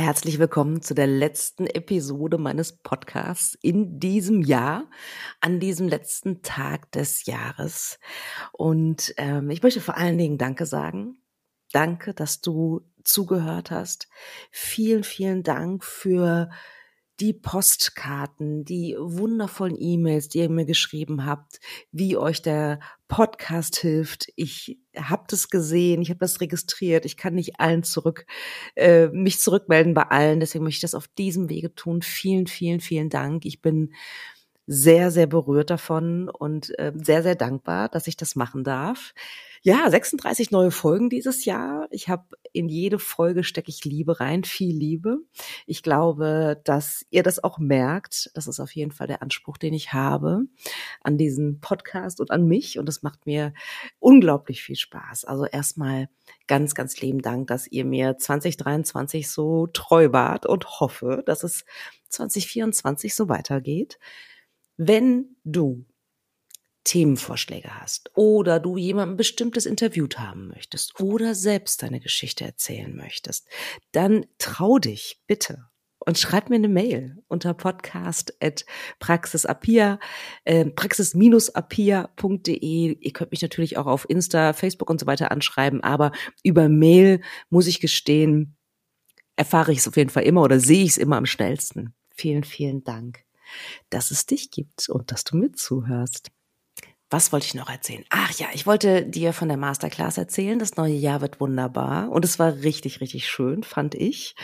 Herzlich willkommen zu der letzten Episode meines Podcasts in diesem Jahr, an diesem letzten Tag des Jahres. Und ähm, ich möchte vor allen Dingen Danke sagen. Danke, dass du zugehört hast. Vielen, vielen Dank für die Postkarten, die wundervollen E-Mails, die ihr mir geschrieben habt, wie euch der Podcast hilft. Ich habe das gesehen, ich habe das registriert. Ich kann nicht allen zurück äh, mich zurückmelden bei allen, deswegen möchte ich das auf diesem Wege tun. Vielen, vielen, vielen Dank. Ich bin sehr, sehr berührt davon und äh, sehr, sehr dankbar, dass ich das machen darf. Ja, 36 neue Folgen dieses Jahr. Ich habe in jede Folge stecke ich Liebe rein, viel Liebe. Ich glaube, dass ihr das auch merkt. Das ist auf jeden Fall der Anspruch, den ich habe an diesen Podcast und an mich. Und das macht mir unglaublich viel Spaß. Also erstmal ganz, ganz lieben Dank, dass ihr mir 2023 so treu wart und hoffe, dass es 2024 so weitergeht. Wenn du Themenvorschläge hast oder du jemanden bestimmtes interviewt haben möchtest oder selbst deine Geschichte erzählen möchtest, dann trau dich bitte und schreib mir eine Mail unter podcast at praxisapia, äh, praxis-apia.de. Ihr könnt mich natürlich auch auf Insta, Facebook und so weiter anschreiben, aber über Mail muss ich gestehen, erfahre ich es auf jeden Fall immer oder sehe ich es immer am schnellsten. Vielen, vielen Dank, dass es dich gibt und dass du mitzuhörst was wollte ich noch erzählen? Ach ja, ich wollte dir von der Masterclass erzählen. Das neue Jahr wird wunderbar. Und es war richtig, richtig schön, fand ich.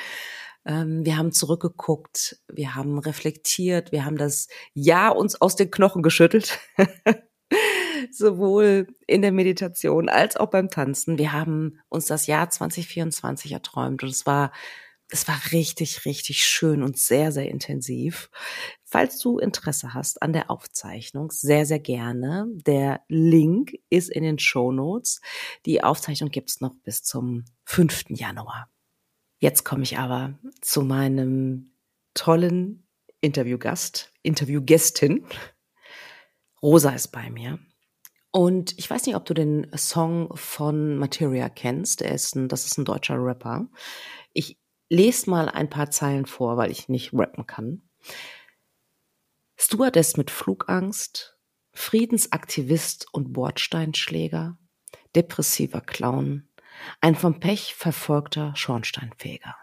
Ähm, wir haben zurückgeguckt, wir haben reflektiert, wir haben das Jahr uns aus den Knochen geschüttelt. Sowohl in der Meditation als auch beim Tanzen. Wir haben uns das Jahr 2024 erträumt und es war es war richtig, richtig schön und sehr, sehr intensiv. Falls du Interesse hast an der Aufzeichnung, sehr, sehr gerne. Der Link ist in den Show Notes. Die Aufzeichnung gibt's noch bis zum 5. Januar. Jetzt komme ich aber zu meinem tollen Interviewgast, Interviewgästin. Rosa ist bei mir. Und ich weiß nicht, ob du den Song von Materia kennst. Er ist ein, das ist ein deutscher Rapper. Ich lese mal ein paar Zeilen vor, weil ich nicht rappen kann. Stewardess mit Flugangst, Friedensaktivist und Bordsteinschläger, depressiver Clown, ein vom Pech verfolgter Schornsteinfeger.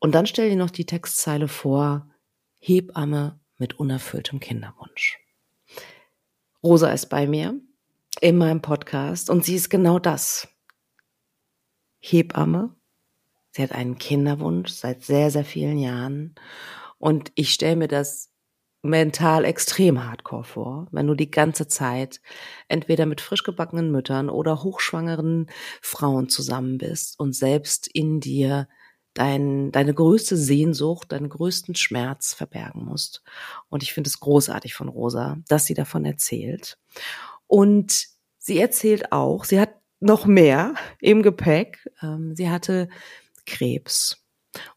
Und dann stell dir noch die Textzeile vor, Hebamme mit unerfülltem Kinderwunsch. Rosa ist bei mir in meinem Podcast und sie ist genau das. Hebamme Sie hat einen Kinderwunsch seit sehr, sehr vielen Jahren. Und ich stelle mir das mental extrem hardcore vor, wenn du die ganze Zeit entweder mit frisch gebackenen Müttern oder hochschwangeren Frauen zusammen bist und selbst in dir dein, deine größte Sehnsucht, deinen größten Schmerz verbergen musst. Und ich finde es großartig von Rosa, dass sie davon erzählt. Und sie erzählt auch, sie hat noch mehr im Gepäck. Ähm, sie hatte Krebs.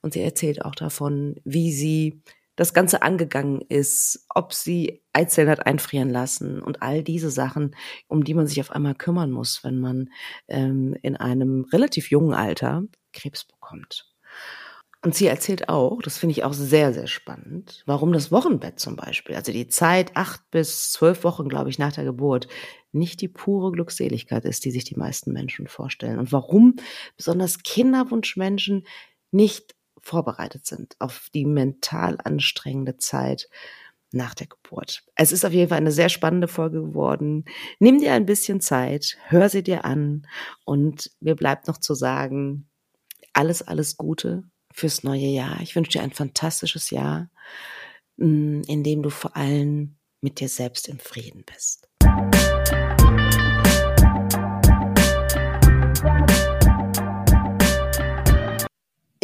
Und sie erzählt auch davon, wie sie das Ganze angegangen ist, ob sie Eizellen hat einfrieren lassen und all diese Sachen, um die man sich auf einmal kümmern muss, wenn man ähm, in einem relativ jungen Alter Krebs bekommt. Und sie erzählt auch, das finde ich auch sehr, sehr spannend, warum das Wochenbett zum Beispiel, also die Zeit acht bis zwölf Wochen, glaube ich, nach der Geburt, nicht die pure Glückseligkeit ist, die sich die meisten Menschen vorstellen. Und warum besonders Kinderwunschmenschen nicht vorbereitet sind auf die mental anstrengende Zeit nach der Geburt. Es ist auf jeden Fall eine sehr spannende Folge geworden. Nimm dir ein bisschen Zeit, hör sie dir an und mir bleibt noch zu sagen, alles, alles Gute fürs neue Jahr. Ich wünsche dir ein fantastisches Jahr, mm, in dem du vor allem mit dir selbst im Frieden bist.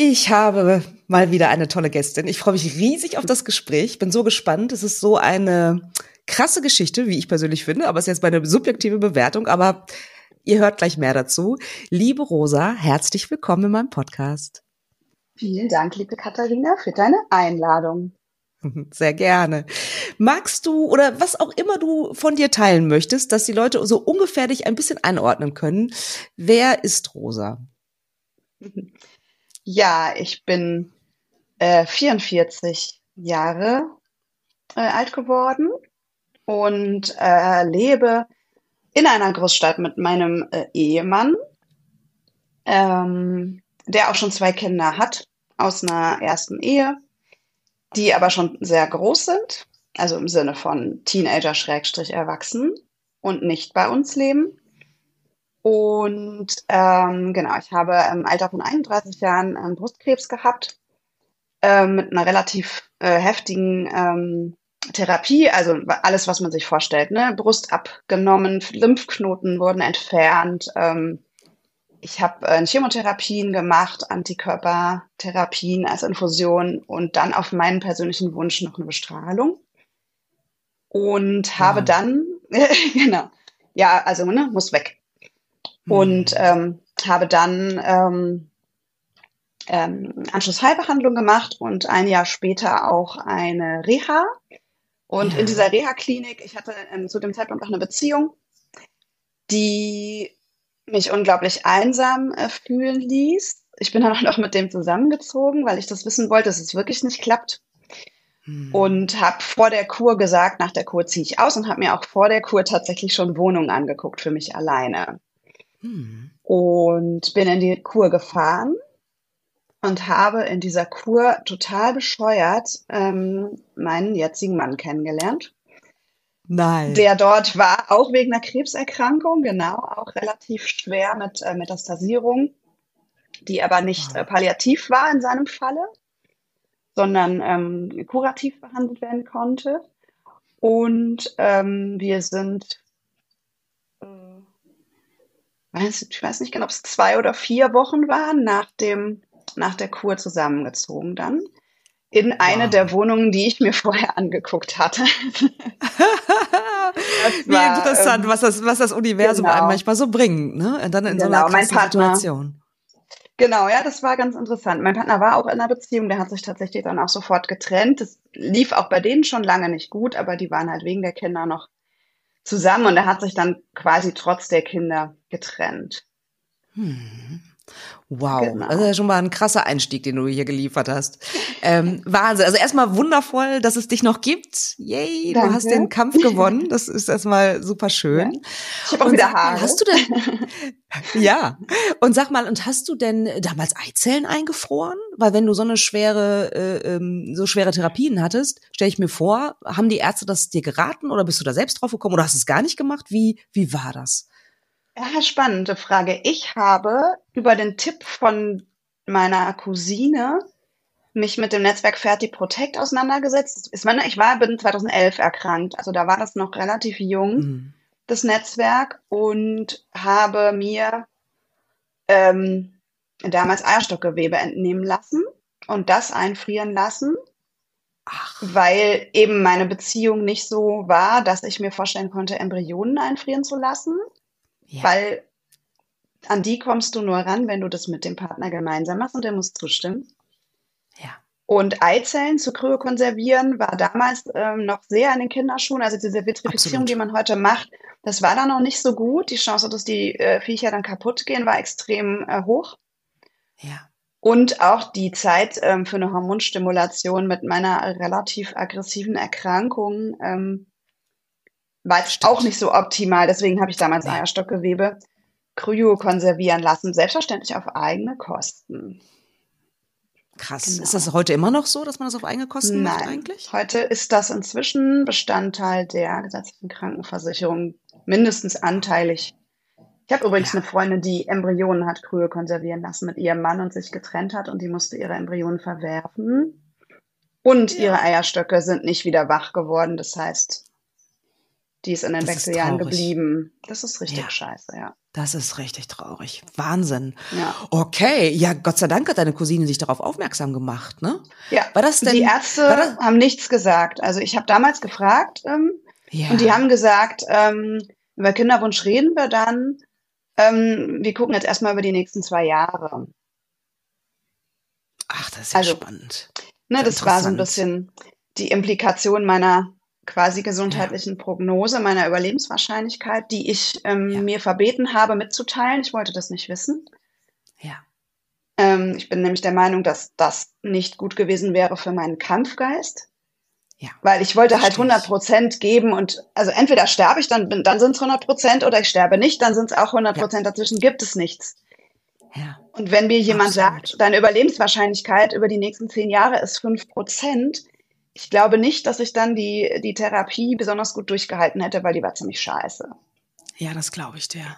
Ich habe mal wieder eine tolle Gästin. Ich freue mich riesig auf das Gespräch. Bin so gespannt. Es ist so eine Krasse Geschichte, wie ich persönlich finde, aber es ist jetzt meine subjektive Bewertung, aber ihr hört gleich mehr dazu. Liebe Rosa, herzlich willkommen in meinem Podcast. Vielen Dank, liebe Katharina, für deine Einladung. Sehr gerne. Magst du oder was auch immer du von dir teilen möchtest, dass die Leute so ungefähr dich ein bisschen einordnen können? Wer ist Rosa? Ja, ich bin äh, 44 Jahre äh, alt geworden und äh, lebe in einer Großstadt mit meinem äh, Ehemann, ähm, der auch schon zwei Kinder hat aus einer ersten Ehe die aber schon sehr groß sind, also im Sinne von Teenager Schrägstrich erwachsen und nicht bei uns leben. Und ähm, genau, ich habe im Alter von 31 Jahren ähm, Brustkrebs gehabt, äh, mit einer relativ äh, heftigen ähm, Therapie, also alles, was man sich vorstellt, ne? Brust abgenommen, Lymphknoten wurden entfernt, ähm, ich habe äh, Chemotherapien gemacht, Antikörpertherapien als Infusion und dann auf meinen persönlichen Wunsch noch eine Bestrahlung. Und habe ja. dann, genau, ja, also ne, muss weg. Mhm. Und ähm, habe dann ähm, ähm, Anschlussheilbehandlung gemacht und ein Jahr später auch eine Reha. Und ja. in dieser Reha-Klinik, ich hatte ähm, zu dem Zeitpunkt auch eine Beziehung, die mich unglaublich einsam äh, fühlen ließ. Ich bin dann auch noch mit dem zusammengezogen, weil ich das wissen wollte, dass es wirklich nicht klappt. Hm. Und habe vor der Kur gesagt, nach der Kur ziehe ich aus und habe mir auch vor der Kur tatsächlich schon Wohnungen angeguckt für mich alleine. Hm. Und bin in die Kur gefahren und habe in dieser Kur total bescheuert ähm, meinen jetzigen Mann kennengelernt. Nein. Der dort war, auch wegen einer Krebserkrankung, genau, auch relativ schwer mit äh, Metastasierung, die aber nicht äh, palliativ war in seinem Falle, sondern ähm, kurativ behandelt werden konnte. Und ähm, wir sind, weiß, ich weiß nicht genau, ob es zwei oder vier Wochen waren, nach, dem, nach der Kur zusammengezogen dann in eine wow. der Wohnungen, die ich mir vorher angeguckt hatte. Wie war, interessant, ähm, was das, was das Universum genau. einem manchmal so bringt, ne? Und dann in genau, so einer Partner, Situation. Genau, ja, das war ganz interessant. Mein Partner war auch in einer Beziehung, der hat sich tatsächlich dann auch sofort getrennt. Das lief auch bei denen schon lange nicht gut, aber die waren halt wegen der Kinder noch zusammen und er hat sich dann quasi trotz der Kinder getrennt. Hm. Wow, genau. das ist ja schon mal ein krasser Einstieg, den du hier geliefert hast. Ähm, Wahnsinn. Also erstmal wundervoll, dass es dich noch gibt. Yay, Danke. du hast den Kampf gewonnen. Das ist erstmal super schön. Ja. Ich habe auch wieder Haare. Hast du denn? ja. Und sag mal, und hast du denn damals Eizellen eingefroren? Weil wenn du so eine schwere, äh, ähm, so schwere Therapien hattest, stelle ich mir vor, haben die Ärzte das dir geraten oder bist du da selbst drauf gekommen oder hast du es gar nicht gemacht? Wie wie war das? Ja, spannende Frage. Ich habe über den Tipp von meiner Cousine mich mit dem Netzwerk Ferti Protect auseinandergesetzt. Ich meine, ich war bin 2011 erkrankt, also da war das noch relativ jung, mhm. das Netzwerk, und habe mir ähm, damals Eierstockgewebe entnehmen lassen und das einfrieren lassen, Ach. weil eben meine Beziehung nicht so war, dass ich mir vorstellen konnte, Embryonen einfrieren zu lassen. Ja. Weil an die kommst du nur ran, wenn du das mit dem Partner gemeinsam machst und der muss zustimmen. Ja. Und Eizellen zu kryokonservieren war damals ähm, noch sehr in den Kinderschuhen. Also diese Vitrifizierung, Absolut. die man heute macht, das war dann noch nicht so gut. Die Chance, dass die äh, Viecher dann kaputt gehen, war extrem äh, hoch. Ja. Und auch die Zeit ähm, für eine Hormonstimulation mit meiner relativ aggressiven Erkrankung ähm, war jetzt auch nicht so optimal. Deswegen habe ich damals ja. Eierstockgewebe kryo konservieren lassen, selbstverständlich auf eigene Kosten. Krass. Genau. Ist das heute immer noch so, dass man das auf eigene Kosten Nein. macht eigentlich? Heute ist das inzwischen Bestandteil der gesetzlichen Krankenversicherung, mindestens anteilig. Ich habe übrigens ja. eine Freundin, die Embryonen hat kryo konservieren lassen mit ihrem Mann und sich getrennt hat und die musste ihre Embryonen verwerfen. Und ja. ihre Eierstöcke sind nicht wieder wach geworden. Das heißt, die ist in den das Wechseljahren geblieben. Das ist richtig ja. scheiße, ja. Das ist richtig traurig. Wahnsinn. Ja. Okay, ja, Gott sei Dank hat deine Cousine sich darauf aufmerksam gemacht, ne? Ja. War das denn? Die Ärzte haben nichts gesagt. Also ich habe damals gefragt, ähm, Ja. Und die haben gesagt, ähm, über Kinderwunsch reden wir dann. Ähm, wir gucken jetzt erstmal über die nächsten zwei Jahre. Ach, das ist ja also, spannend. Ne, das war so ein bisschen die Implikation meiner quasi gesundheitlichen ja. Prognose, meiner Überlebenswahrscheinlichkeit, die ich ähm, ja. mir verbeten habe mitzuteilen. Ich wollte das nicht wissen. Ja. Ähm, ich bin nämlich der Meinung, dass das nicht gut gewesen wäre für meinen Kampfgeist. Ja. Weil ich wollte halt 100 Prozent geben und also entweder sterbe ich, dann, dann sind es 100 Prozent oder ich sterbe nicht, dann sind es auch 100 Prozent. Ja. Dazwischen gibt es nichts. Ja. Und wenn mir jemand Absolut. sagt, deine Überlebenswahrscheinlichkeit über die nächsten zehn Jahre ist 5 Prozent, ich glaube nicht, dass ich dann die, die Therapie besonders gut durchgehalten hätte, weil die war ziemlich scheiße. Ja, das glaube ich dir.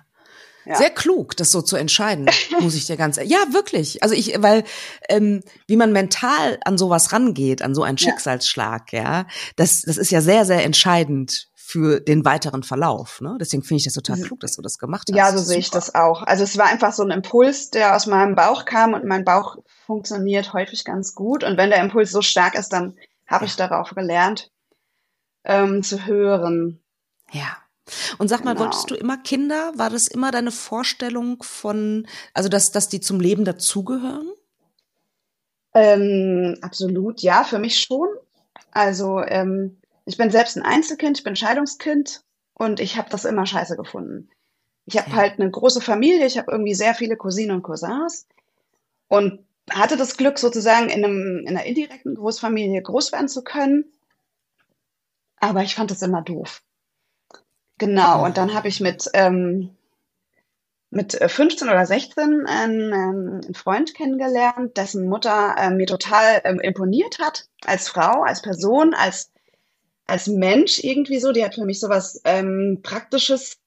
Ja. Sehr klug, das so zu entscheiden, muss ich dir ganz. Ja, wirklich. Also ich, weil ähm, wie man mental an sowas rangeht, an so einen Schicksalsschlag, ja, ja das, das ist ja sehr, sehr entscheidend für den weiteren Verlauf. Ne? Deswegen finde ich das total mhm. klug, dass du das gemacht hast. Ja, so sehe ich das auch. Also es war einfach so ein Impuls, der aus meinem Bauch kam und mein Bauch funktioniert häufig ganz gut. Und wenn der Impuls so stark ist, dann habe ich darauf gelernt ähm, zu hören. Ja. Und sag mal, genau. wolltest du immer Kinder? War das immer deine Vorstellung von, also dass, dass die zum Leben dazugehören? Ähm, absolut, ja, für mich schon. Also ähm, ich bin selbst ein Einzelkind, ich bin Scheidungskind und ich habe das immer scheiße gefunden. Ich habe ja. halt eine große Familie, ich habe irgendwie sehr viele Cousinen und Cousins und hatte das Glück, sozusagen in, einem, in einer indirekten Großfamilie groß werden zu können. Aber ich fand das immer doof. Genau, und dann habe ich mit, ähm, mit 15 oder 16 einen, einen Freund kennengelernt, dessen Mutter äh, mir total ähm, imponiert hat, als Frau, als Person, als, als Mensch irgendwie so. Die hat für mich sowas ähm, Praktisches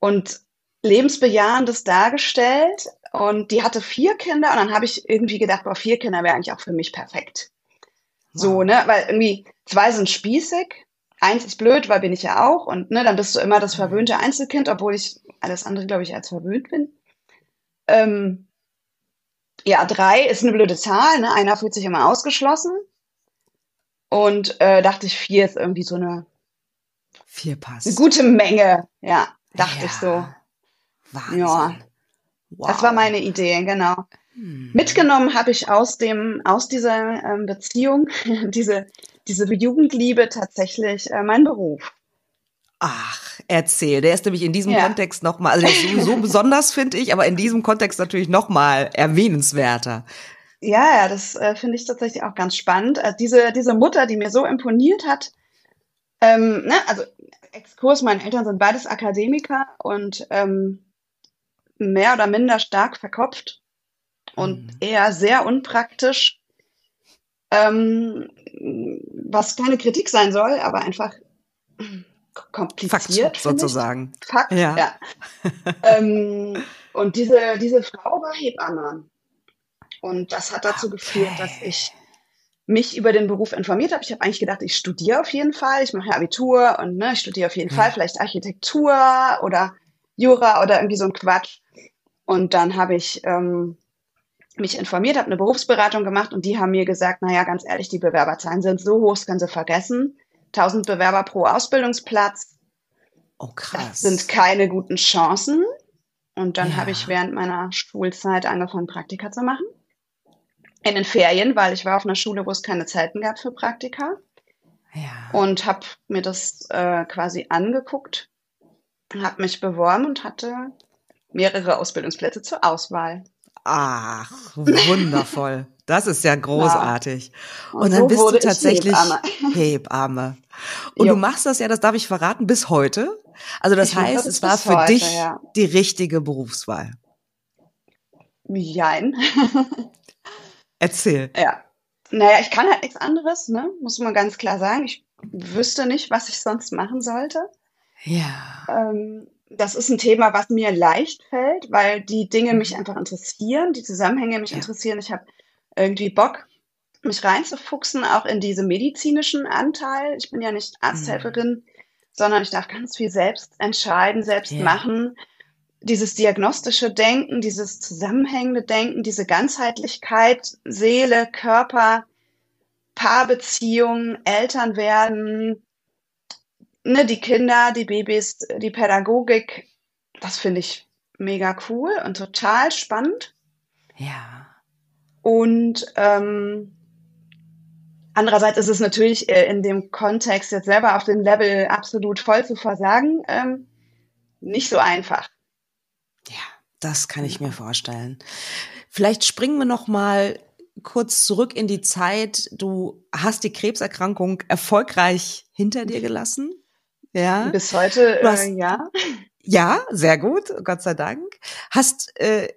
und Lebensbejahendes dargestellt. Und die hatte vier Kinder und dann habe ich irgendwie gedacht, boah, vier Kinder wäre eigentlich auch für mich perfekt. Wow. So, ne, weil irgendwie zwei sind spießig eins ist blöd, weil bin ich ja auch. Und ne, dann bist du immer das mhm. verwöhnte Einzelkind, obwohl ich alles andere, glaube ich, als verwöhnt bin. Ähm, ja, drei ist eine blöde Zahl. Ne? Einer fühlt sich immer ausgeschlossen. Und äh, dachte ich, vier ist irgendwie so eine, vier passt. eine gute Menge. Ja, dachte ja. ich so. Wahnsinn. Ja. Wow. Das war meine Idee, genau. Hm. Mitgenommen habe ich aus dem, aus dieser ähm, Beziehung diese diese Jugendliebe tatsächlich äh, mein Beruf. Ach, erzähl. Der ist nämlich in diesem ja. Kontext nochmal, also der ist sowieso besonders, finde ich, aber in diesem Kontext natürlich nochmal erwähnenswerter. Ja, ja, das äh, finde ich tatsächlich auch ganz spannend. Also diese, diese Mutter, die mir so imponiert hat, ähm, ne, also Exkurs, meine Eltern sind beides Akademiker und ähm, mehr oder minder stark verkopft und mhm. eher sehr unpraktisch. Ähm, was keine Kritik sein soll, aber einfach kompliziert. Fakt sozusagen. Ich. Fakt, ja. ja. ähm, und diese, diese Frau war Hebamme. Und das hat dazu okay. geführt, dass ich mich über den Beruf informiert habe. Ich habe eigentlich gedacht, ich studiere auf jeden Fall. Ich mache Abitur und ne, ich studiere auf jeden ja. Fall vielleicht Architektur oder Jura oder irgendwie so ein Quatsch. Und dann habe ich ähm, mich informiert, habe eine Berufsberatung gemacht und die haben mir gesagt, naja, ganz ehrlich, die Bewerberzahlen sind so hoch, das können Sie vergessen. 1000 Bewerber pro Ausbildungsplatz. Oh, krass. Das sind keine guten Chancen. Und dann ja. habe ich während meiner Schulzeit angefangen, Praktika zu machen. In den Ferien, weil ich war auf einer Schule, wo es keine Zeiten gab für Praktika. Ja. Und habe mir das äh, quasi angeguckt, habe mich beworben und hatte mehrere Ausbildungsplätze zur Auswahl. Ach, wundervoll. Das ist ja großartig. Ja. Und, dann so bist du tatsächlich Hebamme. Hebamme. Und jo. du machst das ja, das darf ich verraten, bis heute. Also das ich heißt, es war für heute, dich ja. die richtige Berufswahl. Jein. Erzähl. Ja. Naja, ich kann halt nichts anderes, ne? Muss man ganz klar sagen. Ich wüsste nicht, was ich sonst machen sollte. Ja. Ähm, das ist ein Thema, was mir leicht fällt, weil die Dinge mich mhm. einfach interessieren, die Zusammenhänge mich ja. interessieren. Ich habe irgendwie Bock, mich reinzufuchsen, auch in diese medizinischen Anteil. Ich bin ja nicht Arzthelferin, mhm. sondern ich darf ganz viel selbst entscheiden, selbst ja. machen. Dieses diagnostische Denken, dieses zusammenhängende Denken, diese Ganzheitlichkeit, Seele, Körper, Paarbeziehungen, Eltern werden, ne, die Kinder, die Babys, die Pädagogik, das finde ich mega cool und total spannend. Ja. Und ähm, andererseits ist es natürlich äh, in dem Kontext jetzt selber auf dem Level absolut voll zu versagen, ähm, nicht so einfach. Ja, das kann ich mir vorstellen. Vielleicht springen wir noch mal kurz zurück in die Zeit. Du hast die Krebserkrankung erfolgreich hinter dir gelassen. Ja. Bis heute, hast, äh, ja. Ja, sehr gut, Gott sei Dank. Hast äh,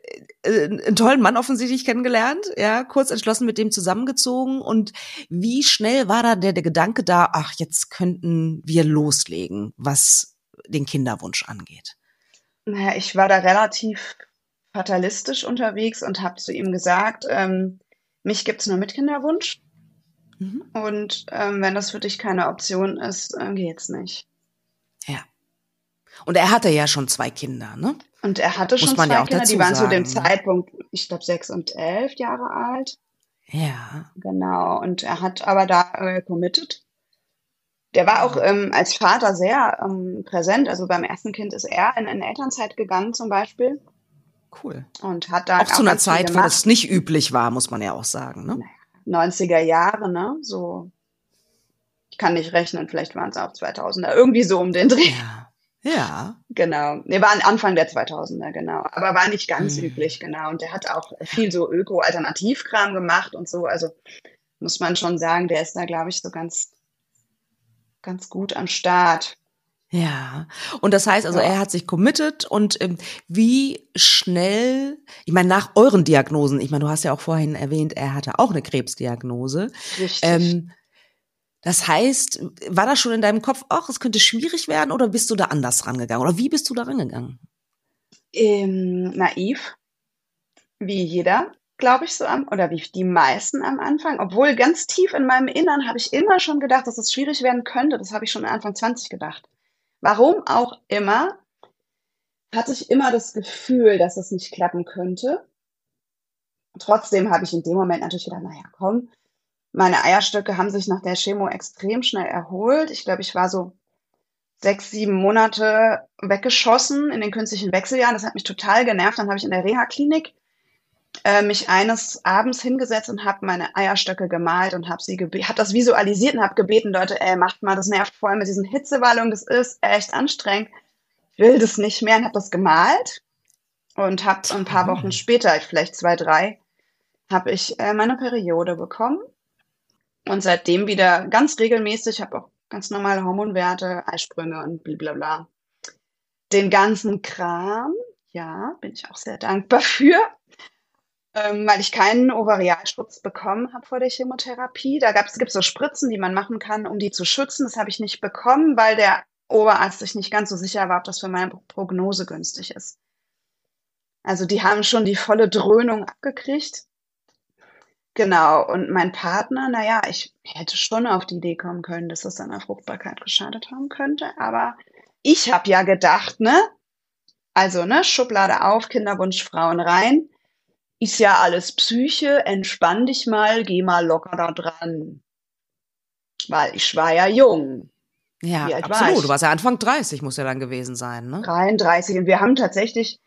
äh, einen tollen Mann offensichtlich kennengelernt, ja, kurz entschlossen mit dem zusammengezogen. Und wie schnell war da der, der Gedanke da, ach, jetzt könnten wir loslegen, was den Kinderwunsch angeht? Naja, ich war da relativ fatalistisch unterwegs und habe zu ihm gesagt, ähm, mich gibt's nur mit Kinderwunsch. Mhm. Und ähm, wenn das für dich keine Option ist, äh, geht's nicht. Ja. Und er hatte ja schon zwei Kinder, ne? Und er hatte schon zwei ja Kinder, die waren sagen, zu dem ne? Zeitpunkt, ich glaube, sechs und elf Jahre alt. Ja. Genau. Und er hat aber da äh, committed. Der war auch ähm, als Vater sehr ähm, präsent. Also beim ersten Kind ist er in, in Elternzeit gegangen zum Beispiel. Cool. Und hat da auch, auch zu einer Zeit, wo das nicht üblich war, muss man ja auch sagen. Ne? 90er Jahre, ne? So kann nicht rechnen, vielleicht waren es auch 2000er, irgendwie so um den Dreh. Ja. Ja. Genau. Nee, war Anfang der 2000er, genau. Aber war nicht ganz mhm. üblich, genau. Und der hat auch viel so Öko-Alternativkram gemacht und so. Also muss man schon sagen, der ist da, glaube ich, so ganz, ganz gut am Start. Ja, und das heißt also, ja. er hat sich committed und ähm, wie schnell, ich meine, nach euren Diagnosen, ich meine, du hast ja auch vorhin erwähnt, er hatte auch eine Krebsdiagnose. Richtig. Ähm, das heißt, war das schon in deinem Kopf, ach, es könnte schwierig werden oder bist du da anders rangegangen? Oder wie bist du da rangegangen? Ähm, naiv, wie jeder, glaube ich, so am, oder wie die meisten am Anfang. Obwohl ganz tief in meinem Innern habe ich immer schon gedacht, dass es schwierig werden könnte. Das habe ich schon Anfang 20 gedacht. Warum auch immer, hatte ich immer das Gefühl, dass es nicht klappen könnte. Trotzdem habe ich in dem Moment natürlich gedacht, naja, komm, meine Eierstöcke haben sich nach der Chemo extrem schnell erholt. Ich glaube, ich war so sechs, sieben Monate weggeschossen in den künstlichen Wechseljahren. Das hat mich total genervt. Dann habe ich in der Reha-Klinik äh, mich eines Abends hingesetzt und habe meine Eierstöcke gemalt und habe sie habe das visualisiert und habe gebeten, Leute, ey, macht mal, das nervt voll mit diesen Hitzewallungen, das ist echt anstrengend. Ich will das nicht mehr und habe das gemalt und habe ein paar Wochen später, vielleicht zwei, drei, habe ich äh, meine Periode bekommen und seitdem wieder ganz regelmäßig, habe auch ganz normale Hormonwerte, Eisprünge und blablabla. Den ganzen Kram, ja, bin ich auch sehr dankbar für ähm, weil ich keinen Ovarialschutz bekommen habe vor der Chemotherapie. Da gibt es so Spritzen, die man machen kann, um die zu schützen. Das habe ich nicht bekommen, weil der Oberarzt sich nicht ganz so sicher war, ob das für meine Prognose günstig ist. Also die haben schon die volle Dröhnung abgekriegt. Genau, und mein Partner, naja, ich hätte schon auf die Idee kommen können, dass das seiner Fruchtbarkeit geschadet haben könnte, aber ich habe ja gedacht, ne? Also, ne, Schublade auf, Kinderwunsch, Frauen rein ist ja alles Psyche, entspann dich mal, geh mal locker da dran. Weil ich war ja jung. Ja, absolut. War du warst ja Anfang 30, muss ja dann gewesen sein, ne? 33. Und wir haben tatsächlich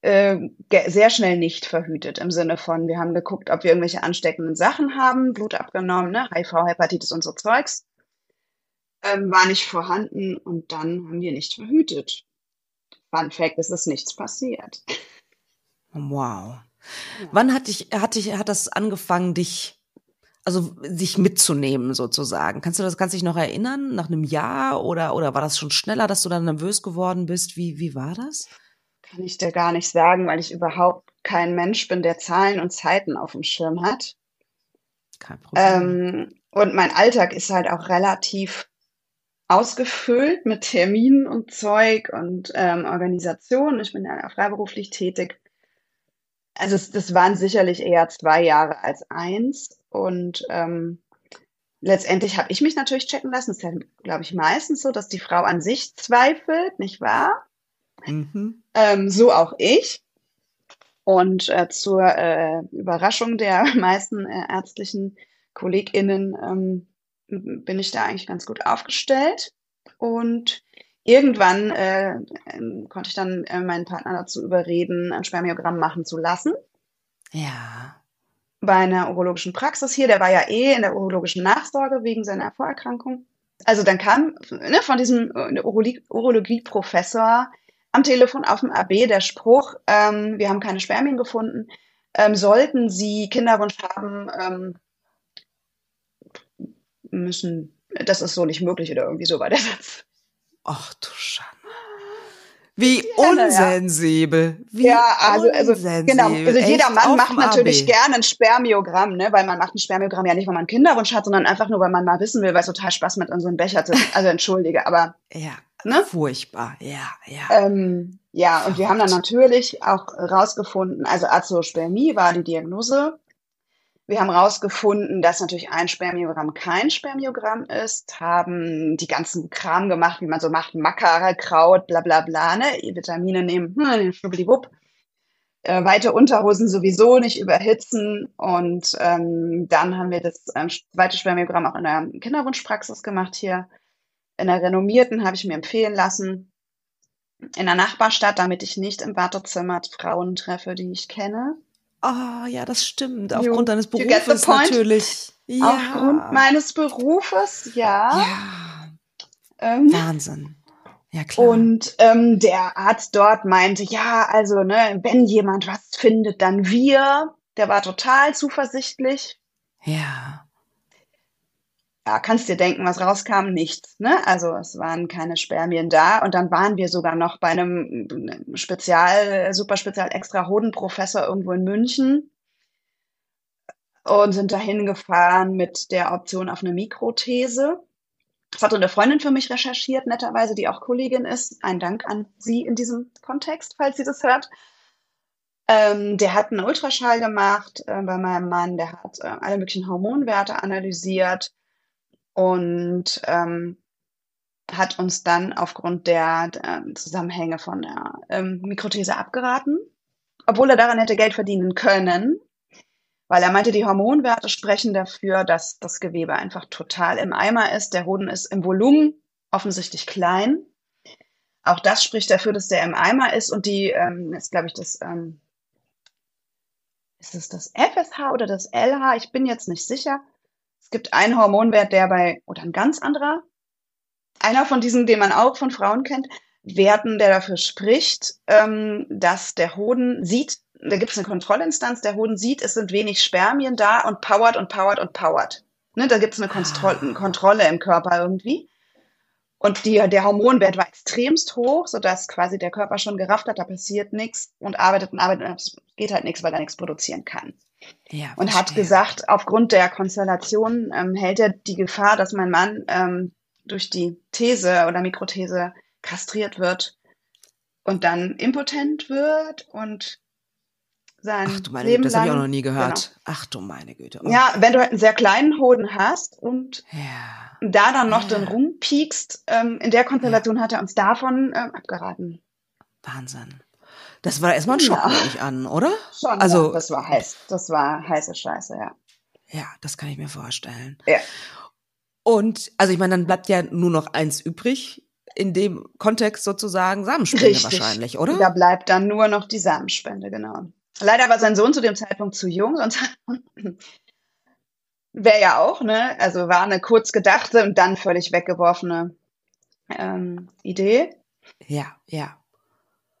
sehr schnell nicht verhütet im Sinne von, wir haben geguckt, ob wir irgendwelche ansteckenden Sachen haben, Blut abgenommen, ne? HIV, Hepatitis und so Zeugs. Ähm, war nicht vorhanden und dann haben wir nicht verhütet. Fun Fact, es ist nichts passiert. Wow. Ja. Wann hat dich, hat dich, hat das angefangen, dich, also sich mitzunehmen sozusagen? Kannst du das, kannst dich noch erinnern? Nach einem Jahr oder, oder war das schon schneller, dass du dann nervös geworden bist? Wie, wie war das? Kann ich dir gar nicht sagen, weil ich überhaupt kein Mensch bin, der Zahlen und Zeiten auf dem Schirm hat. Kein Problem. Ähm, und mein Alltag ist halt auch relativ ausgefüllt mit Terminen und Zeug und ähm, Organisationen. Ich bin ja freiberuflich tätig also es, das waren sicherlich eher zwei Jahre als eins. Und ähm, letztendlich habe ich mich natürlich checken lassen. Das ist ja, glaube ich, meistens so, dass die Frau an sich zweifelt, nicht wahr? Mhm. Ähm, so auch ich. Und äh, zur äh, Überraschung der meisten äh, ärztlichen KollegInnen ähm, bin ich da eigentlich ganz gut aufgestellt. und irgendwann äh, ähm, konnte ich dann äh, meinen Partner dazu überreden, ein Spermiogramm machen zu lassen. Ja. Bei einer urologischen Praxis hier, der war ja eh in der urologischen Nachsorge wegen seiner Vorerkrankung. Also dann kam ne, von diesem äh, Urologie-Professor am Telefon auf dem AB der Spruch, ähm, wir haben keine Spermien gefunden, ähm, sollten Sie Kinderwunsch haben, ähm, müssen, das ist so nicht möglich oder irgendwie so war der Satz. Ach du Schande. Wie ja, unsensibel. Wie ja, also, also genau. Also jeder Mann macht natürlich AB. gerne ein Spermiogramm, ne? Weil man macht ein Spermiogramm ja nicht, weil man einen Kinderwunsch hat, sondern einfach nur, weil man mal wissen will, weil es total Spaß mit in so einem Becher zu. Also entschuldige, aber. Ja. Ne? Furchtbar, ja, ja. Ähm, ja, und wir haben dann natürlich auch rausgefunden, also Azospermie war die Diagnose. Wir haben rausgefunden, dass natürlich ein Spermiogramm kein Spermiogramm ist, haben die ganzen Kram gemacht, wie man so macht, Macker, Kraut, bla bla bla, ne? Vitamine nehmen, hm, schwuppdiwupp. Äh, weite Unterhosen sowieso nicht überhitzen. Und ähm, dann haben wir das ähm, zweite Spermiogramm auch in der Kinderwunschpraxis gemacht hier. In der renommierten habe ich mir empfehlen lassen, in der Nachbarstadt, damit ich nicht im Wartezimmer Frauen treffe, die ich kenne. Ah, oh, ja, das stimmt. Aufgrund deines Berufes natürlich. Ja. Aufgrund meines Berufes, ja. Ja. Ähm, Wahnsinn. Ja, klar. Und ähm, der Arzt dort meinte, ja, also, ne, wenn jemand was findet, dann wir. Der war total zuversichtlich. Ja ja, kannst dir denken, was rauskam? Nichts. Ne? Also es waren keine Spermien da. Und dann waren wir sogar noch bei einem Spezial, super Spezial extra Hodenprofessor irgendwo in München und sind dahin gefahren mit der Option auf eine Mikrothese. Das hatte eine Freundin für mich recherchiert, netterweise, die auch Kollegin ist. Ein Dank an sie in diesem Kontext, falls sie das hört. Ähm, der hat einen Ultraschall gemacht äh, bei meinem Mann, der hat äh, alle möglichen Hormonwerte analysiert und ähm, hat uns dann aufgrund der, der Zusammenhänge von der ähm, Mikrothese abgeraten, obwohl er daran hätte Geld verdienen können, weil er meinte, die Hormonwerte sprechen dafür, dass das Gewebe einfach total im Eimer ist. Der Hoden ist im Volumen offensichtlich klein. Auch das spricht dafür, dass der im Eimer ist und die ähm, ist, glaube ich, das ähm, ist es das FSH oder das LH? Ich bin jetzt nicht sicher. Es gibt einen Hormonwert, der bei, oder ein ganz anderer, einer von diesen, den man auch von Frauen kennt, Werten, der dafür spricht, ähm, dass der Hoden sieht, da gibt es eine Kontrollinstanz, der Hoden sieht, es sind wenig Spermien da und powert und powert und powert. Ne, da gibt es eine, Kontroll eine Kontrolle im Körper irgendwie. Und die, der Hormonwert war extremst hoch, sodass quasi der Körper schon gerafft hat, da passiert nichts und arbeitet und arbeitet und es geht halt nichts, weil er nichts produzieren kann. Ja, und hat gesagt, aufgrund der Konstellation ähm, hält er die Gefahr, dass mein Mann ähm, durch die These oder Mikrothese kastriert wird und dann impotent wird und sein Ach du meine Leben Güte, das habe ich auch noch nie gehört. Genau. Ach du meine Güte. Oh. Ja, wenn du halt einen sehr kleinen Hoden hast und ja. da dann noch ja. den rumpiekst, ähm, in der Konstellation ja. hat er uns davon ähm, abgeraten. Wahnsinn. Das war erstmal ein Schock, ja. ich an, oder? Schon, also, das war heiß. Das war heiße Scheiße, ja. Ja, das kann ich mir vorstellen. Ja. Und, also ich meine, dann bleibt ja nur noch eins übrig, in dem Kontext sozusagen Samenspende Richtig. wahrscheinlich, oder? Da bleibt dann nur noch die Samenspende, genau. Leider war sein Sohn zu dem Zeitpunkt zu jung, sonst wäre ja auch, ne? Also war eine kurz gedachte und dann völlig weggeworfene ähm, Idee. Ja, ja.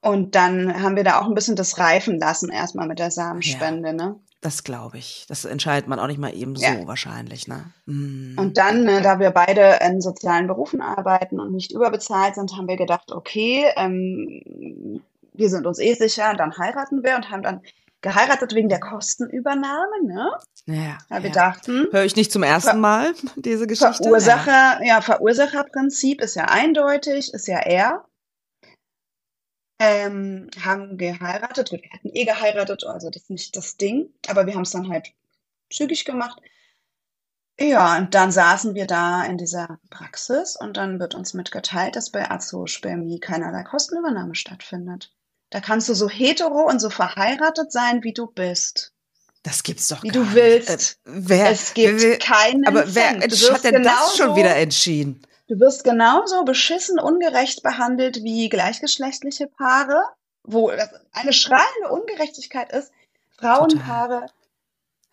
Und dann haben wir da auch ein bisschen das reifen lassen, erstmal mit der Samenspende, ja, ne? Das glaube ich. Das entscheidet man auch nicht mal eben so ja. wahrscheinlich, ne? Mm. Und dann, ne, da wir beide in sozialen Berufen arbeiten und nicht überbezahlt sind, haben wir gedacht, okay, ähm, wir sind uns eh sicher, dann heiraten wir und haben dann geheiratet wegen der Kostenübernahme, ne? Ja. Weil wir dachten. Höre ich nicht zum ersten Mal diese Geschichte. Verursacher, ja. ja, Verursacherprinzip ist ja eindeutig, ist ja er ähm, haben geheiratet. Wir hätten eh geheiratet, also das ist nicht das Ding. Aber wir haben es dann halt zügig gemacht. Ja, und dann saßen wir da in dieser Praxis und dann wird uns mitgeteilt, dass bei Azospermie keinerlei Kostenübernahme stattfindet. Da kannst du so hetero und so verheiratet sein, wie du bist. Das gibt's doch Wie du willst. Äh, wer, es gibt wer, keinen Aber wer hat denn das schon wieder entschieden? Du wirst genauso beschissen ungerecht behandelt wie gleichgeschlechtliche Paare, wo das eine schreiende Ungerechtigkeit ist. Frauenpaare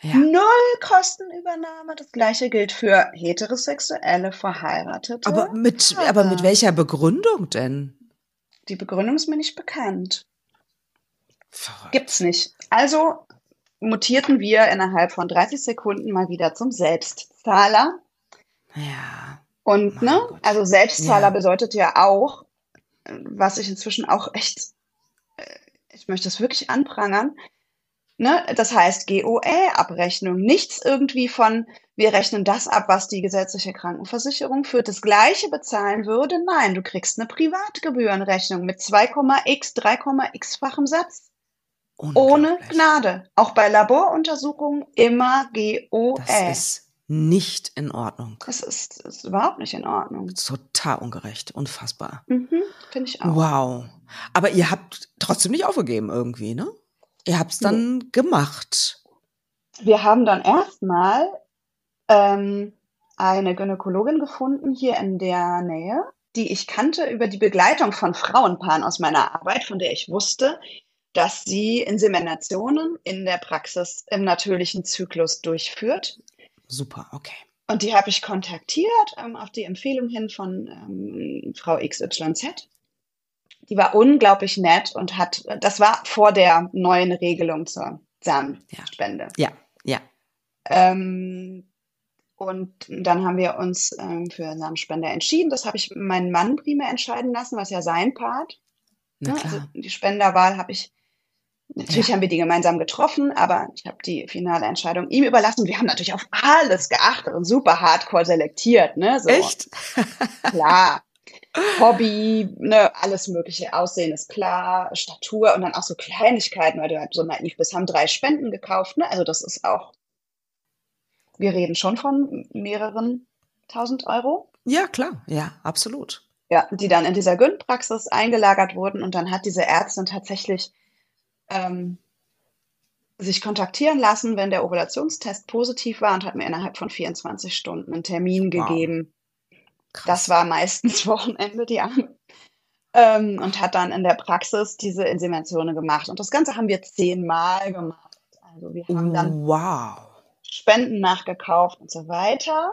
Ja. null Kostenübernahme. Das gleiche gilt für heterosexuelle Verheiratete. Aber mit, aber mit welcher Begründung denn? Die Begründung ist mir nicht bekannt. Verrückt. Gibt's nicht. Also mutierten wir innerhalb von 30 Sekunden mal wieder zum Selbstzahler. Ja. Und Mein ne, Gott. also Selbstzahler Ja. bedeutet ja auch, was ich inzwischen auch echt, äh, ich möchte es wirklich anprangern, ne, das heißt GOE-Abrechnung, nichts irgendwie von, wir rechnen das ab, was die gesetzliche Krankenversicherung für das Gleiche bezahlen würde. Nein, du kriegst eine Privatgebührenrechnung mit 2,x, 3,x-fachem Satz. Ohne. Gnade. Auch bei Laboruntersuchungen immer GOE. Das ist nicht in Ordnung. Das ist, das ist überhaupt nicht in Ordnung. Total ungerecht. Unfassbar. Mhm, Finde ich auch. Wow. Aber ihr habt trotzdem nicht aufgegeben irgendwie, ne? Ihr habt's dann gemacht. Wir haben dann erstmal ähm, eine Gynäkologin gefunden hier in der Nähe, die ich kannte über die Begleitung von Frauenpaaren aus meiner Arbeit, von der ich wusste, dass sie Inseminationen in der Praxis im natürlichen Zyklus durchführt. Super, okay. Und die habe ich kontaktiert ähm, auf die Empfehlung hin von ähm, Frau XYZ. Die war unglaublich nett und hat, das war vor der neuen Regelung zur Samenspende. Ja, ja. Ähm, und dann haben wir uns ähm, für Samenspende entschieden. Das habe ich meinen Mann primär entscheiden lassen, was ja sein Part. Na Ne? klar. Also die Spenderwahl habe ich, natürlich Ja. haben wir die gemeinsam getroffen, aber ich habe die finale Entscheidung ihm überlassen. Wir haben natürlich auf alles geachtet und super hardcore selektiert. Ne? So, Echt? Klar. Hobby, ne, alles mögliche, Aussehen ist klar, Statur und dann auch so Kleinigkeiten, weil du halt so naiv bist, haben drei Spenden gekauft, ne? Also das ist auch, wir reden schon von mehreren tausend Euro, Ja, klar. Ja, absolut. ja, die dann in dieser Gyn-Praxis eingelagert wurden und dann hat diese Ärztin tatsächlich ähm, sich kontaktieren lassen, wenn der Ovulationstest positiv war und hat mir innerhalb von 24 Stunden einen Termin Wow. gegeben. Krass. Das war meistens Wochenende, die Arme. Ähm, und hat dann in der Praxis diese Inseminationen gemacht. Und das Ganze haben wir zehnmal gemacht. Also wir haben dann wow. Spenden nachgekauft und so weiter.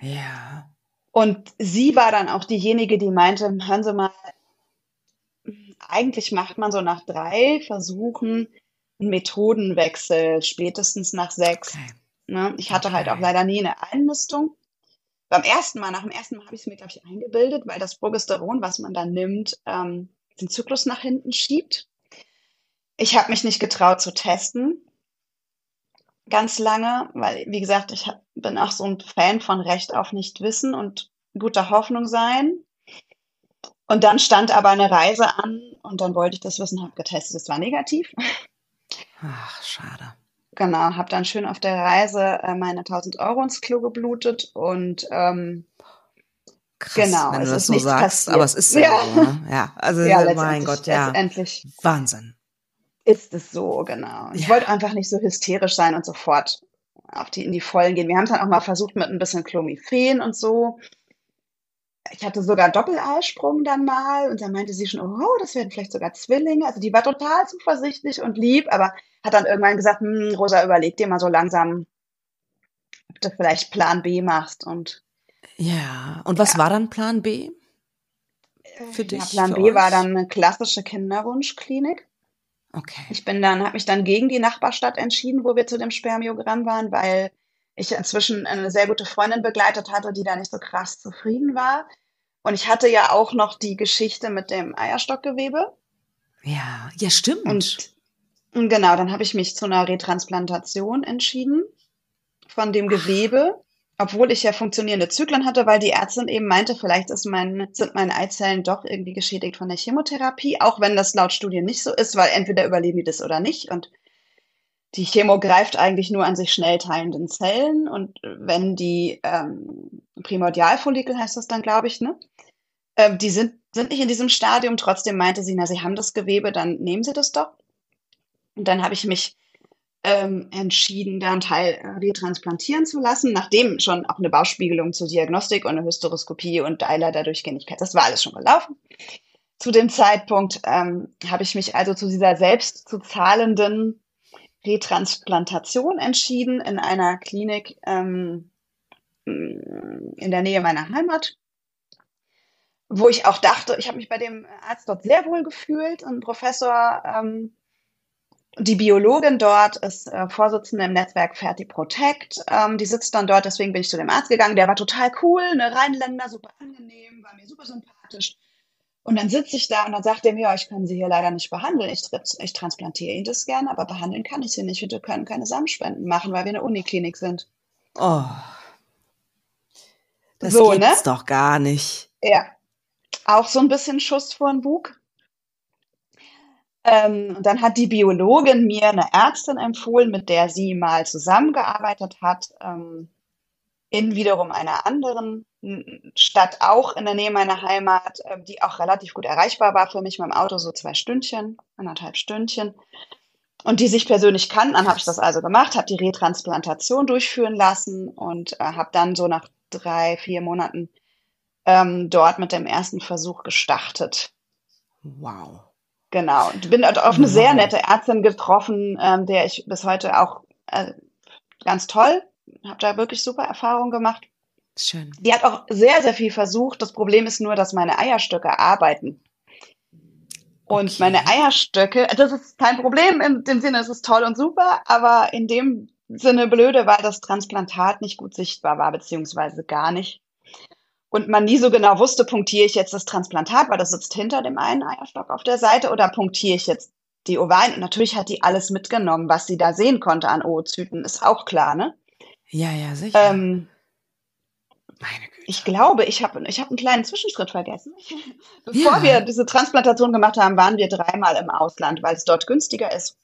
Ja. Und sie war dann auch diejenige, die meinte, hören Sie mal, eigentlich macht man so nach drei Versuchen einen Methodenwechsel, spätestens nach sechs. Okay. Ne? Ich hatte halt Okay. auch leider nie eine Einnistung. Beim ersten Mal, nach dem ersten Mal habe ich es mir, glaube ich, eingebildet, weil das Progesteron, was man dann nimmt, ähm, den Zyklus nach hinten schiebt. Ich habe mich nicht getraut zu testen. Ganz lange, weil, wie gesagt, ich hab, bin auch so ein Fan von Recht auf Nichtwissen und guter Hoffnung sein. Und dann stand aber eine Reise an und dann wollte ich das wissen, habe getestet, es war negativ. Ach, schade. Genau, habe dann schön auf der Reise äh, meine 1000 Euro ins Klo geblutet und ähm, Krass, Genau, wenn es du das ist so sagst. passiert. Aber es ist ja, Ja. so, ne? Ja, also ja, mein Gott, ja. letztendlich Wahnsinn. ist es so, genau. Ich Ja. wollte einfach nicht so hysterisch sein und sofort auf die, in die Vollen gehen. Wir haben es dann auch mal versucht mit ein bisschen Clomiphen und so. Ich hatte sogar Doppeleisprung dann mal und dann meinte sie schon, oh, das werden vielleicht sogar Zwillinge. Also die war total zuversichtlich und lieb, aber hat dann irgendwann gesagt, hm, Rosa, überleg dir mal so langsam, ob du vielleicht Plan B machst und Ja. Und was war dann Plan B? Für ja, dich, Plan für B euch? war dann eine klassische Kinderwunschklinik. Okay. Ich bin dann, habe mich dann gegen die Nachbarstadt entschieden, wo wir zu dem Spermiogramm waren, weil ich inzwischen eine sehr gute Freundin begleitet hatte, die da nicht so krass zufrieden war. Und ich hatte ja auch noch die Geschichte mit dem Eierstockgewebe. Ja, ja, stimmt. Und, und genau, dann habe ich mich zu einer Retransplantation entschieden von dem Gewebe, obwohl ich ja funktionierende Zyklen hatte, weil die Ärztin eben meinte, vielleicht mein, sind meine Eizellen doch irgendwie geschädigt von der Chemotherapie, auch wenn das laut Studien nicht so ist, weil entweder überleben die das oder nicht. Und die Chemo greift eigentlich nur an sich schnell teilenden Zellen. Und wenn die ähm, Primordialfollikel heißt das dann, glaube ich, ne? Ähm, die sind, sind nicht in diesem Stadium. Trotzdem meinte sie, na, sie haben das Gewebe, dann nehmen sie das doch. Und dann habe ich mich ähm, entschieden, da einen Teil äh, retransplantieren zu lassen, nachdem schon auch eine Bauchspiegelung zur Diagnostik und eine Hysteroskopie und Eileiter-Durchgängigkeit, das war alles schon gelaufen. Zu dem Zeitpunkt ähm, habe ich mich also zu dieser selbst zu zahlenden Retransplantation entschieden in einer Klinik ähm, in der Nähe meiner Heimat, wo ich auch dachte, ich habe mich bei dem Arzt dort sehr wohl gefühlt, ein Professor, ähm, die Biologin dort ist äh, Vorsitzende im Netzwerk Ferti Protect. Ähm, die sitzt dann dort, deswegen bin ich zu dem Arzt gegangen. Der war total cool, eine Rheinländer, super angenehm, war mir super sympathisch. Und dann sitze ich da und dann sagt er mir, ja, ich kann Sie hier leider nicht behandeln. Ich, ich transplantiere Ihnen das gerne, aber behandeln kann ich Sie nicht. Wir können keine Samenspenden machen, weil wir eine Uniklinik sind. Oh. Das so, gibt's ne? doch gar nicht. Ja. Auch so ein bisschen Schuss vor den Bug. Ähm, dann hat die Biologin mir eine Ärztin empfohlen, mit der sie mal zusammengearbeitet hat, ähm, in wiederum einer anderen Stadt, auch in der Nähe meiner Heimat, äh, die auch relativ gut erreichbar war für mich mit dem Auto, so zwei Stündchen, anderthalb Stündchen. Und die sich persönlich kannten, dann habe ich das also gemacht, habe die Retransplantation durchführen lassen und äh, habe dann so nach drei, vier Monaten ähm, dort mit dem ersten Versuch gestartet. Wow. Genau. Und bin dort auf eine wow. sehr nette Ärztin getroffen, ähm, der ich bis heute auch äh, ganz toll, habe da wirklich super Erfahrungen gemacht. Schön. Die hat auch sehr, sehr viel versucht. Das Problem ist nur, dass meine Eierstöcke arbeiten. Und okay. meine Eierstöcke, das ist kein Problem in dem Sinne, es ist toll und super, aber in dem Sinne blöde, weil das Transplantat nicht gut sichtbar war, beziehungsweise gar nicht. Und man nie so genau wusste, punktiere ich jetzt das Transplantat, weil das sitzt hinter dem einen Eierstock auf der Seite, oder punktiere ich jetzt die Ovalen? Und natürlich hat die alles mitgenommen, was sie da sehen konnte an Oozyten, ist auch klar, ne? Ja, ja, sicher. Ähm, Meine Güte. Ich glaube, ich habe ich hab einen kleinen Zwischenschritt vergessen. Bevor ja. wir diese Transplantation gemacht haben, waren wir dreimal im Ausland, weil es dort günstiger ist.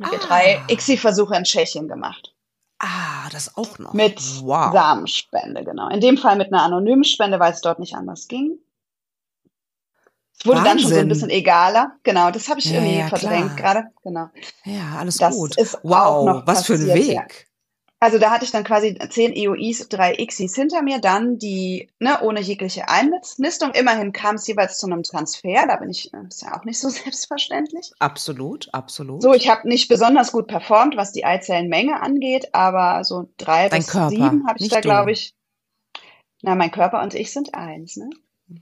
Haben ah. wir drei ICSI-Versuche in Tschechien gemacht. Ah, das auch noch. Mit wow. Samenspende, genau. In dem Fall mit einer anonymen Spende, weil es dort nicht anders ging. Es wurde Wahnsinn. dann schon so ein bisschen egaler. Genau, das habe ich ja, irgendwie ja, verdrängt gerade. Genau. Ja, alles das gut. wow, was passiert, für ein Weg. Also da hatte ich dann quasi zehn EOIs, drei XIs hinter mir, dann die, ne, ohne jegliche Einnistung. Immerhin kam es jeweils zu einem Transfer, da bin ich, das ist ja auch nicht so selbstverständlich. Absolut, absolut. So, ich habe nicht besonders gut performt, was die Eizellenmenge angeht, aber so drei Dein bis Körper, sieben habe ich da, glaube ich. Na, mein Körper und ich sind eins, ne?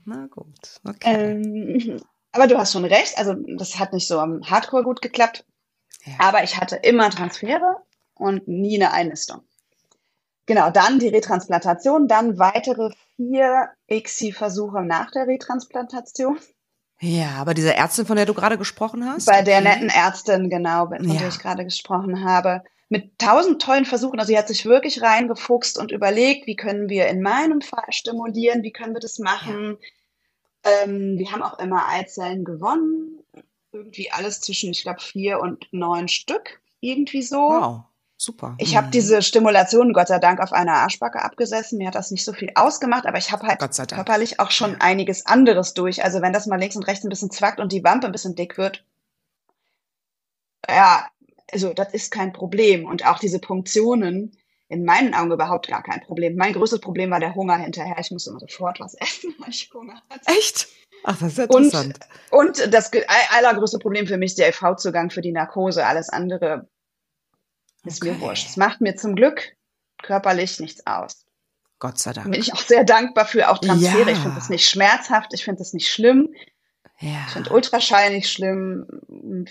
Na gut, okay. Ähm, aber du hast schon recht, also das hat nicht so am Hardcore gut geklappt. Ja. Aber ich hatte immer Transfere und nie eine Einnistung. Genau, dann die Retransplantation, dann weitere vier ICSI-Versuche nach der Retransplantation. Ja, aber diese Ärztin, von der du gerade gesprochen hast? Bei der netten Ärztin, genau, von ja. der ich gerade gesprochen habe. Mit tausend tollen Versuchen. Also sie hat sich wirklich reingefuchst und überlegt, wie können wir in meinem Fall stimulieren, wie können wir das machen. Ja. Ähm, wir haben auch immer Eizellen gewonnen. Irgendwie alles zwischen, ich glaube, vier und neun Stück. Irgendwie so. Wow. Super. Ich habe mhm. diese Stimulation Gott sei Dank auf einer Arschbacke abgesessen. Mir hat das nicht so viel ausgemacht, aber ich habe halt körperlich auch schon einiges anderes durch. Also wenn das mal links und rechts ein bisschen zwackt und die Wampe ein bisschen dick wird, ja, also das ist kein Problem. Und auch diese Punktionen, in meinen Augen überhaupt gar kein Problem. Mein größtes Problem war der Hunger hinterher. Ich musste immer sofort was essen, weil ich Hunger hatte. Echt? Ach, das ist interessant. Und, und das allergrößte Problem für mich ist der IV-Zugang für die Narkose. Alles andere ist okay. mir wurscht. Es macht mir zum Glück körperlich nichts aus. Gott sei Dank. Bin ich auch sehr dankbar für, auch Transfere. Ja. Ich finde das nicht schmerzhaft, ich finde das nicht schlimm. Ja. Ich finde Ultraschall nicht schlimm.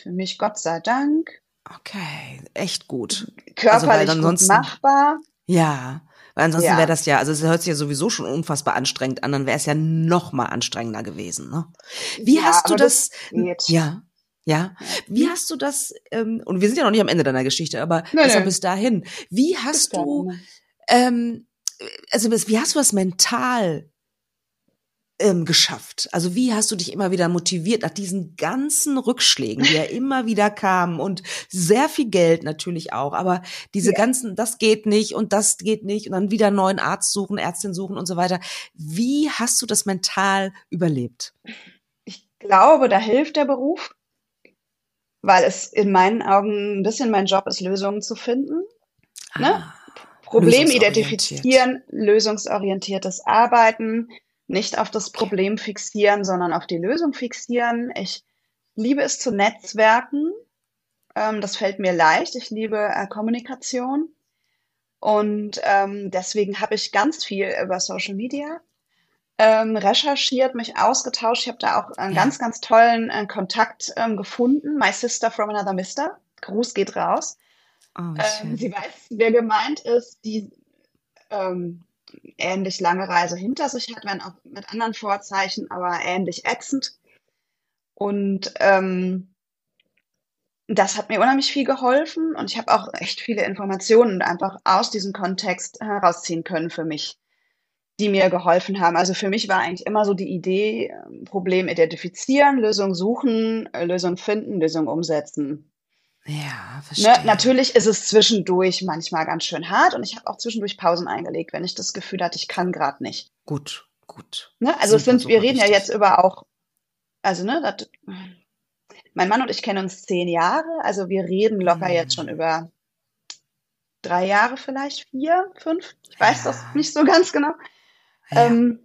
Für mich Gott sei Dank. Okay, echt gut. Körperlich also, gut machbar. Ja, weil ansonsten ja. wäre das ja, also es hört sich ja sowieso schon unfassbar anstrengend an, dann wäre es ja noch mal anstrengender gewesen. Ne? Wie ja, hast du das? das ja. Ja. Wie hast du das, ähm, und wir sind ja noch nicht am Ende deiner Geschichte, aber nee, nee. bis dahin, wie hast bis du, ähm, also wie hast du das mental ähm, geschafft? Also wie hast du dich immer wieder motiviert nach diesen ganzen Rückschlägen, die ja immer wieder kamen und sehr viel Geld natürlich auch, aber diese ja. ganzen, das geht nicht und das geht nicht und dann wieder einen neuen Arzt suchen, Ärztin suchen und so weiter. Wie hast du das mental überlebt? Ich glaube, da hilft der Beruf weil es in meinen Augen ein bisschen mein Job ist, Lösungen zu finden. Ne? Ah, Problem lösungsorientiert. identifizieren, lösungsorientiertes Arbeiten, nicht auf das Problem fixieren, sondern auf die Lösung fixieren. Ich liebe es zu netzwerken. Ähm, das fällt mir leicht. Ich liebe äh, Kommunikation. Und ähm, deswegen habe ich ganz viel über Social Media ähm, recherchiert, mich ausgetauscht. Ich habe da auch einen Ja. ganz, ganz tollen äh, Kontakt ähm, gefunden. My Sister from Another Mister. Gruß geht raus. Oh, Ähm, sie weiß, wer gemeint ist, die ähm, ähnlich lange Reise hinter sich hat, wenn auch mit anderen Vorzeichen, aber ähnlich ätzend. Und ähm, das hat mir unheimlich viel geholfen und ich habe auch echt viele Informationen einfach aus diesem Kontext herausziehen können für mich, die mir geholfen haben. Also für mich war eigentlich immer so die Idee, ähm, Problem identifizieren, Lösung suchen, äh, Lösung finden, Lösung umsetzen. Ja, Ne, verstehe. natürlich ist es zwischendurch manchmal ganz schön hart und ich habe auch zwischendurch Pausen eingelegt, wenn ich das Gefühl hatte, ich kann gerade nicht. Gut, gut. Ne? Also sind, wir reden ja wichtig. jetzt über auch, also ne, das, mein Mann und ich kennen uns zehn Jahre, also wir reden locker jetzt schon über drei Jahre vielleicht, vier, fünf, ich weiß das Ja. nicht so ganz genau. Ja. Ähm,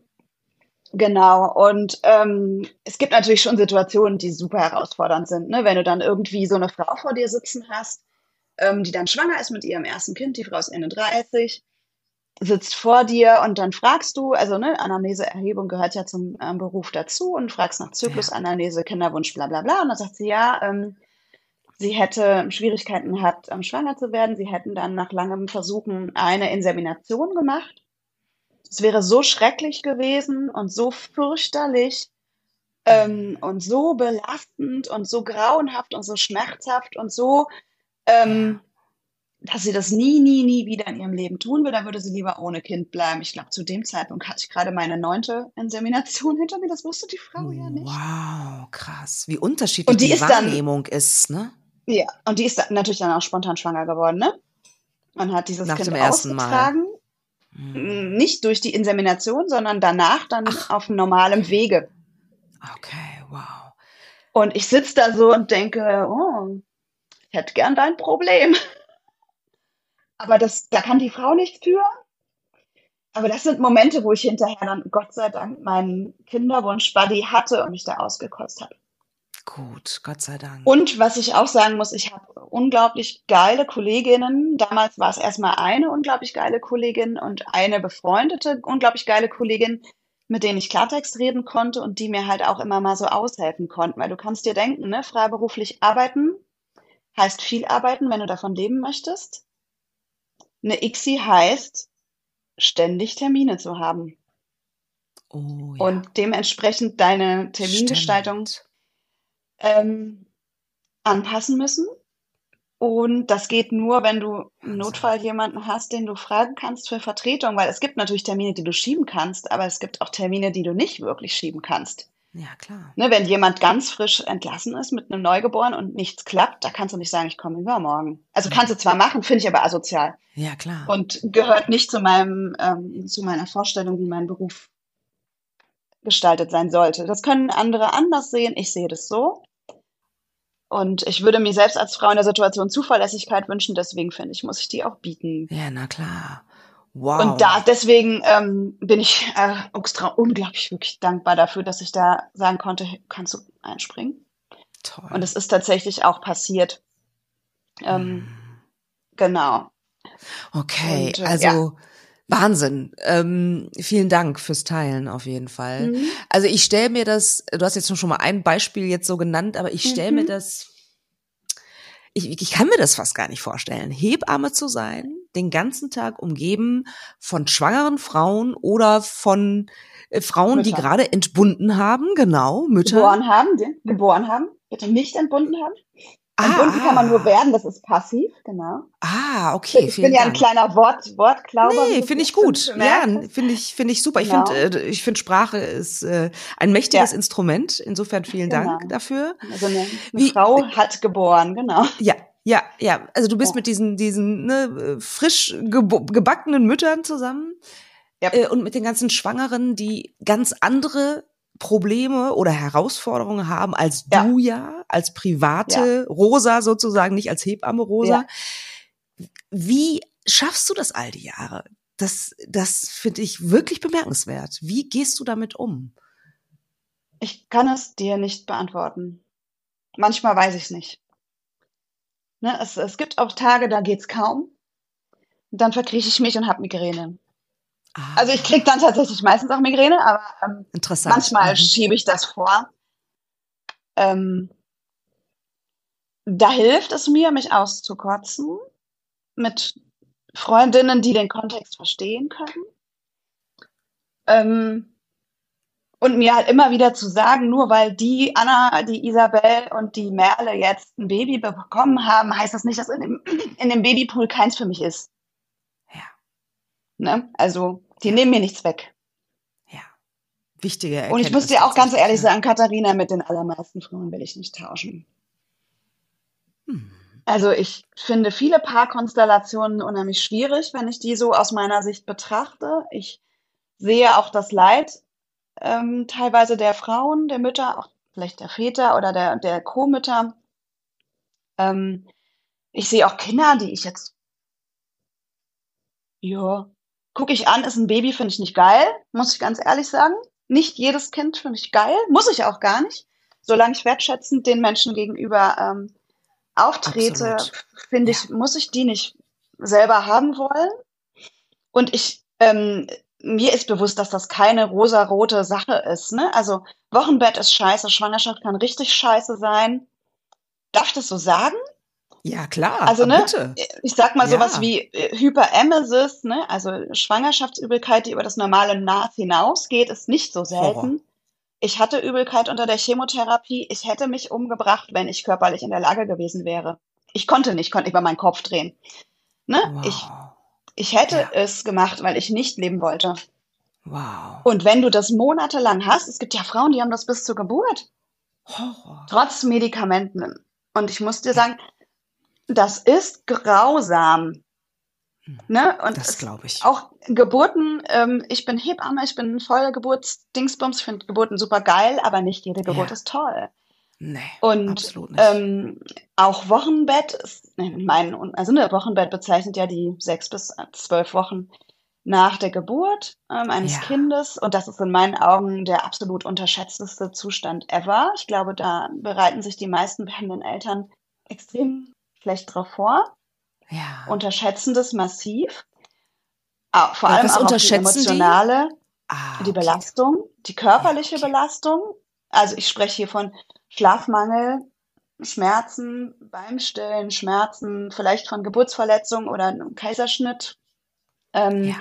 genau, und ähm, es gibt natürlich schon Situationen, die super herausfordernd sind, ne? Wenn du dann irgendwie so eine Frau vor dir sitzen hast, ähm, die dann schwanger ist mit ihrem ersten Kind, die Frau ist Ende 30, sitzt vor dir und dann fragst du, also ne, Anamneseerhebung gehört ja zum ähm, Beruf dazu und fragst nach Zyklusanalyse, Kinderwunsch, bla bla bla. Und dann sagt sie, ja, ähm, sie hätte Schwierigkeiten gehabt, ähm, schwanger zu werden. Sie hätten dann nach langem Versuchen eine Insemination gemacht. Es wäre so schrecklich gewesen und so fürchterlich ähm, und so belastend und so grauenhaft und so schmerzhaft und so, ähm, dass sie das nie, nie, nie wieder in ihrem Leben tun will. Da würde sie lieber ohne Kind bleiben. Ich glaube, zu dem Zeitpunkt hatte ich gerade meine neunte Insemination hinter mir. Das wusste die Frau ja nicht. Wow, krass. Wie unterschiedlich Und die die, ist dann- Wahrnehmung ist, ne? Ja, und die ist natürlich dann auch spontan schwanger geworden, ne? Man hat dieses Nach Kind dem ersten Mal. Hm. Nicht durch die Insemination, sondern danach dann Ach. auf normalem Wege. Okay, wow. Und ich sitze da so und denke, oh, ich hätte gern dein Problem. Aber das, da kann die Frau nichts für. Aber das sind Momente, wo ich hinterher dann, Gott sei Dank, meinen Kinderwunsch-Buddy hatte und mich da ausgekotzt habe. Gut, Gott sei Dank. Und was ich auch sagen muss, ich habe unglaublich geile Kolleginnen. Damals war es erstmal eine unglaublich geile Kollegin und eine befreundete unglaublich geile Kollegin, mit denen ich Klartext reden konnte und die mir halt auch immer mal so aushelfen konnten. Weil du kannst dir denken, ne, freiberuflich arbeiten heißt viel arbeiten, wenn du davon leben möchtest. Eine ICSI heißt, ständig Termine zu haben oh, ja. und dementsprechend deine Termingestaltung Stimmt. Ähm, anpassen müssen. Und das geht nur, wenn du im Wahnsinn. Notfall jemanden hast, den du fragen kannst für Vertretung, weil es gibt natürlich Termine, die du schieben kannst, aber es gibt auch Termine, die du nicht wirklich schieben kannst. Ja, klar. Ne, wenn jemand ganz frisch entlassen ist mit einem Neugeborenen und nichts klappt, da kannst du nicht sagen, ich komme übermorgen. Also kannst du zwar machen, finde ich aber asozial Ja, klar. und gehört nicht zu meinem ähm, zu meiner Vorstellung, wie mein Beruf gestaltet sein sollte. Das können andere anders sehen. Ich sehe das so. Und ich würde mir selbst als Frau in der Situation Zuverlässigkeit wünschen. Deswegen finde ich, muss ich die auch bieten. ja, na klar. Wow. Und da deswegen ähm, bin ich äh, extra unglaublich wirklich dankbar dafür, dass ich da sagen konnte, kannst du einspringen? Toll. Und es ist tatsächlich auch passiert. Ähm, Genau. Okay, Und, äh, also ja. Wahnsinn. Ähm, vielen Dank fürs Teilen auf jeden Fall. Mhm. Also ich stelle mir das, du hast jetzt schon mal ein Beispiel jetzt so genannt, aber ich stelle mir Mhm. das, ich, ich kann mir das fast gar nicht vorstellen, Hebamme zu sein, den ganzen Tag umgeben von schwangeren Frauen oder von äh, Frauen, die Mütter. gerade entbunden haben, genau, Mütter. Geboren haben, die, geboren haben, bitte nicht entbunden haben. Entbunden kann man nur werden, das ist passiv, genau. Ah, okay, ich bin ja ein Dank. kleiner Wort, Wortklauber. Nee, finde ich gut. Ja, finde ich, finde ich super. Ich Genau. finde, äh, ich finde Sprache ist äh, ein mächtiges Ja. Instrument. Insofern vielen Genau. Dank dafür. Also eine, eine Wie- Frau hat geboren, genau. Ja, ja, ja. Also du bist Ja. mit diesen, diesen ne, frisch gebackenen Müttern zusammen Ja. äh, und mit den ganzen Schwangeren, die ganz andere Probleme oder Herausforderungen haben als ja. du ja, als private ja. Rosa sozusagen, nicht als Hebamme Rosa. Ja. Wie schaffst du das all die Jahre? Das, das finde ich wirklich bemerkenswert. Wie gehst du damit um? Ich kann es dir nicht beantworten. Manchmal weiß ich es nicht. Ne, es, es gibt auch Tage, da geht es kaum. Und dann verkrieche ich mich und habe Migräne. Ah. Also ich kriege dann tatsächlich meistens auch Migräne, aber ähm, manchmal mhm. schiebe ich das vor. Ähm, da hilft es mir, mich auszukotzen mit Freundinnen, die den Kontext verstehen können. Ähm, und mir halt immer wieder zu sagen, nur weil die Anna, die Isabel und die Merle jetzt ein Baby bekommen haben, heißt das nicht, dass in dem, in dem Babypool keins für mich ist. Ne? Also, die nehmen mir nichts weg. Ja. Wichtige Erkenntnis. Und ich muss dir auch ganz ehrlich sagen, Katharina, mit den allermeisten Frauen will ich nicht tauschen. Hm. Also ich finde viele Paarkonstellationen unheimlich schwierig, wenn ich die so aus meiner Sicht betrachte. Ich sehe auch das Leid ähm, teilweise der Frauen, der Mütter, auch vielleicht der Väter oder der, der Co-Mütter. Ähm, ich sehe auch Kinder, die ich jetzt, ja, gucke ich an, ist ein Baby, finde ich nicht geil, muss ich ganz ehrlich sagen. Nicht jedes Kind finde ich geil, muss ich auch gar nicht. Solange ich wertschätzend den Menschen gegenüber ähm, auftrete, finde ich, ja. muss ich die nicht selber haben wollen. Und ich ähm, mir ist bewusst, dass das keine rosarote Sache ist. Ne? Also Wochenbett ist scheiße, Schwangerschaft kann richtig scheiße sein. Darf ich das so sagen? Ja, klar. Also, ne, bitte. ich sag mal ja. sowas wie äh, Hyperemesis, ne, also Schwangerschaftsübelkeit, die über das normale Naht hinausgeht, ist nicht so selten. Horror. Ich hatte Übelkeit unter der Chemotherapie. Ich hätte mich umgebracht, wenn ich körperlich in der Lage gewesen wäre. Ich konnte nicht, konnte über meinen Kopf drehen. Ne? Wow. Ich ich hätte ja. es gemacht, weil ich nicht leben wollte. Wow. Und wenn du das monatelang hast, es gibt ja Frauen, die haben das bis zur Geburt. Horror. Trotz Medikamenten. Und ich muss dir sagen, das ist grausam. Hm. Ne? Und das glaube ich. Auch Geburten, ähm, ich bin Hebamme, ich bin voller Geburtsdingsbums, ich finde Geburten super geil, aber nicht jede Geburt ja. ist toll. Nee, und absolut nicht. Ähm, auch Wochenbett, ist, mein, also ein Wochenbett bezeichnet ja die sechs bis zwölf Wochen nach der Geburt ähm, eines ja. Kindes. Und das ist in meinen Augen der absolut unterschätzteste Zustand ever. Ich glaube, da bereiten sich die meisten werdenden Eltern extrem schlecht drauf vor. Ja. Unterschätzen das massiv. Auch, vor allem auch die emotionale, die? Ah, die Belastung, die körperliche okay. Belastung. Also ich spreche hier von Schlafmangel, Schmerzen beim Stillen, Schmerzen vielleicht von Geburtsverletzung oder einem Kaiserschnitt. Ähm, ja.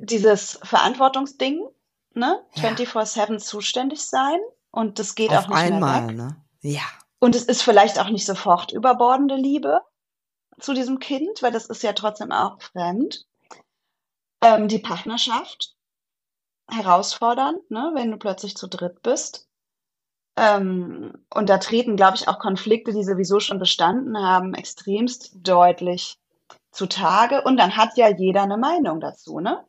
Dieses Verantwortungsding, ne? Ja. 24-7 zuständig sein und das geht Auf auch nicht einmal, mehr weg. Ne? Ja. Und es ist vielleicht auch nicht sofort überbordende Liebe zu diesem Kind, weil das ist ja trotzdem auch fremd. Ähm, die Partnerschaft herausfordernd, ne? wenn du plötzlich zu dritt bist. Ähm, und da treten, glaube ich, auch Konflikte, die sowieso schon bestanden haben, extremst deutlich zutage. Und dann hat ja jeder eine Meinung dazu, ne?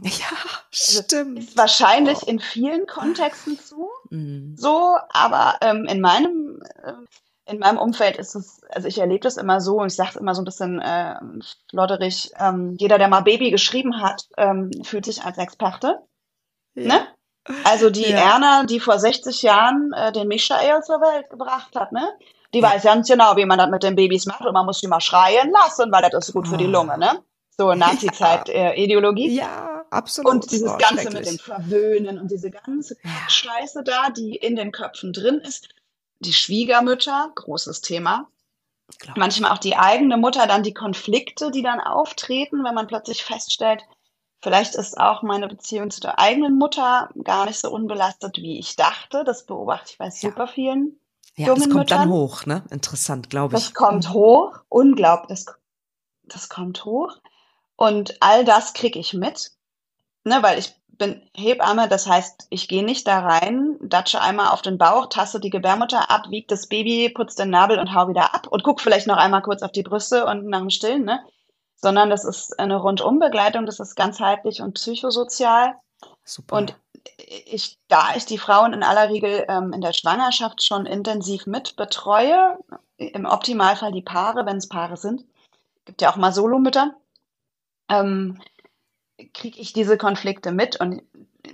Ja, also, stimmt. Also wahrscheinlich in vielen Kontexten zu, mhm. so, aber ähm, in meinem in meinem Umfeld ist es, also ich erlebe das immer so und ich sage es immer so ein bisschen äh, flotterig, ähm, jeder, der mal Baby geschrieben hat, ähm, fühlt sich als Experte. Ja. Ne? Also die ja. Erna, die vor 60 Jahren äh, den Michael zur Welt gebracht hat, ne? Die ja. weiß ganz genau, wie man das mit den Babys macht und man muss die mal schreien lassen, weil das ist gut für die ah. Lunge, ne? So Nazi-Zeit-Ideologie. Ja. Äh, ja, absolut. Und dieses oh, Ganze mit dem Verwöhnen und diese ganze Scheiße da, die in den Köpfen drin ist. Die Schwiegermütter, großes Thema. Klar. Manchmal auch die eigene Mutter, dann die Konflikte, die dann auftreten, wenn man plötzlich feststellt, Vielleicht ist auch meine Beziehung zu der eigenen Mutter gar nicht so unbelastet, wie ich dachte. Das beobachte ich bei super vielen ja, jungen das kommt Müttern. dann hoch, ne? Interessant, glaube ich. Das kommt hoch, unglaublich. Das, das kommt hoch. Und all das kriege ich mit, ne? Weil ich bin Hebamme, das heißt, ich gehe nicht da rein, datsche einmal auf den Bauch, tasse die Gebärmutter ab, wiege das Baby, putze den Nabel und hau wieder ab und guck vielleicht noch einmal kurz auf die Brüste und nach dem Stillen, ne? sondern das ist eine Rundumbegleitung, das ist ganzheitlich und psychosozial. Super. Und ich, da ich die Frauen in aller Regel ähm, in der Schwangerschaft schon intensiv mit betreue, im Optimalfall die Paare, wenn es Paare sind, gibt ja auch mal Solomütter, ähm, kriege ich diese Konflikte mit und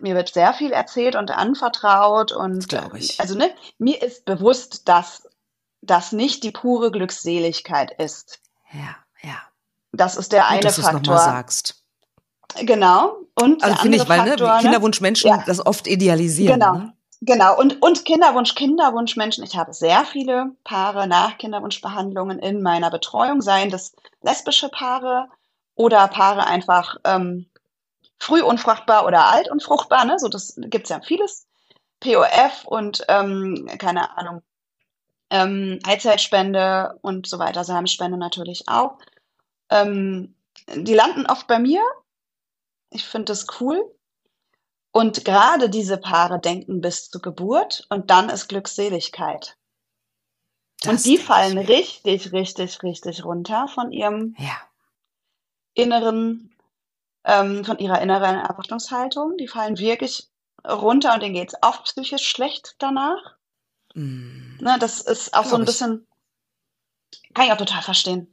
mir wird sehr viel erzählt und anvertraut und glaube ich. also ne, mir ist bewusst, dass das nicht die pure Glückseligkeit ist. Ja, ja. Das ist der Gut, eine dass du Faktor. nochmal sagst. Genau. Und Also finde ich, weil ne, ne? Kinderwunschmenschen Ja. das oft idealisieren. Genau. Ne? Genau, und, und Kinderwunsch, Kinderwunschmenschen. Ich habe sehr viele Paare nach Kinderwunschbehandlungen in meiner Betreuung, seien das lesbische Paare oder Paare einfach ähm, früh unfruchtbar oder alt unfruchtbar. Ne? So, das gibt's ja vieles. POF und ähm, keine Ahnung, ähm, Eizellspende und so weiter, Samenspende natürlich auch. Ähm, die landen oft bei mir. Ich finde das cool. Und gerade diese Paare denken bis zur Geburt und dann ist Glückseligkeit. Das und die fallen richtig, richtig, richtig runter von ihrem Ja. inneren, ähm, von ihrer inneren Erwartungshaltung. Die fallen wirklich runter und denen geht's auch psychisch schlecht danach. Mm. Ne, das ist auch so Glaub ein ich. bisschen, kann ich auch total verstehen.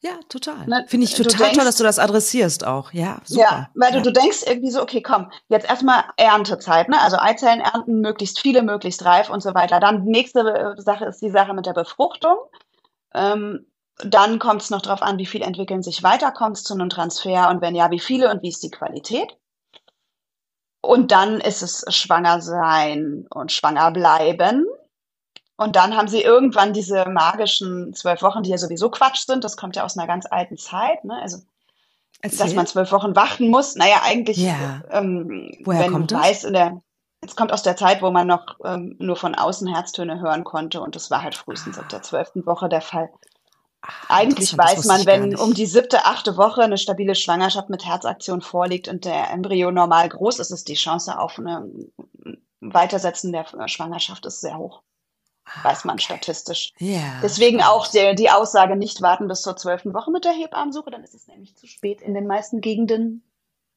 Ja, total. Ne, Finde ich du total denkst- toll, dass du das adressierst auch. Ja, super. Ja, weil du, ja. du denkst irgendwie so, okay, komm, jetzt erstmal Erntezeit, ne? Also Eizellen ernten, möglichst viele, möglichst reif und so weiter. Dann nächste Sache ist die Sache mit der Befruchtung. Ähm, dann kommt es noch drauf an, wie viel entwickeln sich weiter, kommt es zu einem Transfer und wenn ja, wie viele und wie ist die Qualität. Und dann ist es schwanger sein und schwanger bleiben. Und dann haben sie irgendwann diese magischen zwölf Wochen, die ja sowieso Quatsch sind. Das kommt ja aus einer ganz alten Zeit. Ne? Also dass Erzähl. man zwölf Wochen warten muss. Naja, eigentlich, Ja. ähm, Woher wenn kommt du das? weißt, in der, es kommt aus der Zeit, wo man noch ähm, nur von außen Herztöne hören konnte und das war halt frühestens ab der zwölften Woche der Fall. Ah, Eigentlich weiß man, wenn um die siebte, achte Woche eine stabile Schwangerschaft mit Herzaktion vorliegt und der Embryo normal groß ist, ist die Chance auf eine Weitersetzen der Schwangerschaft ist sehr hoch. Weiß man Ah, okay. statistisch. Ja. Deswegen auch der, die Aussage, nicht warten bis zur zwölften Woche mit der Hebammensuche, dann ist es nämlich zu spät in den meisten Gegenden.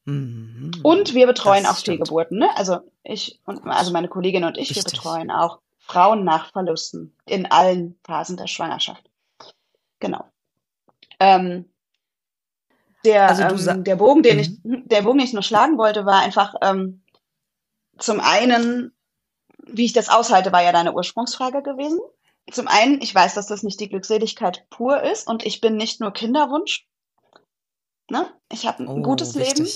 Mhm. Und wir betreuen Das auch stimmt. Fehlgeburten. Ne? Also ich und also meine Kollegin und ich, wir Wichtig. betreuen auch Frauen nach Verlusten in allen Phasen der Schwangerschaft. Genau. Ähm, der, Also ähm, der Bogen, den Mhm. ich, der Bogen, den ich nur schlagen wollte, war einfach ähm, zum einen, wie ich das aushalte, war ja deine Ursprungsfrage gewesen. Zum einen, ich weiß, dass das nicht die Glückseligkeit pur ist und ich bin nicht nur Kinderwunsch. Ne? Ich habe ein Oh, gutes Leben.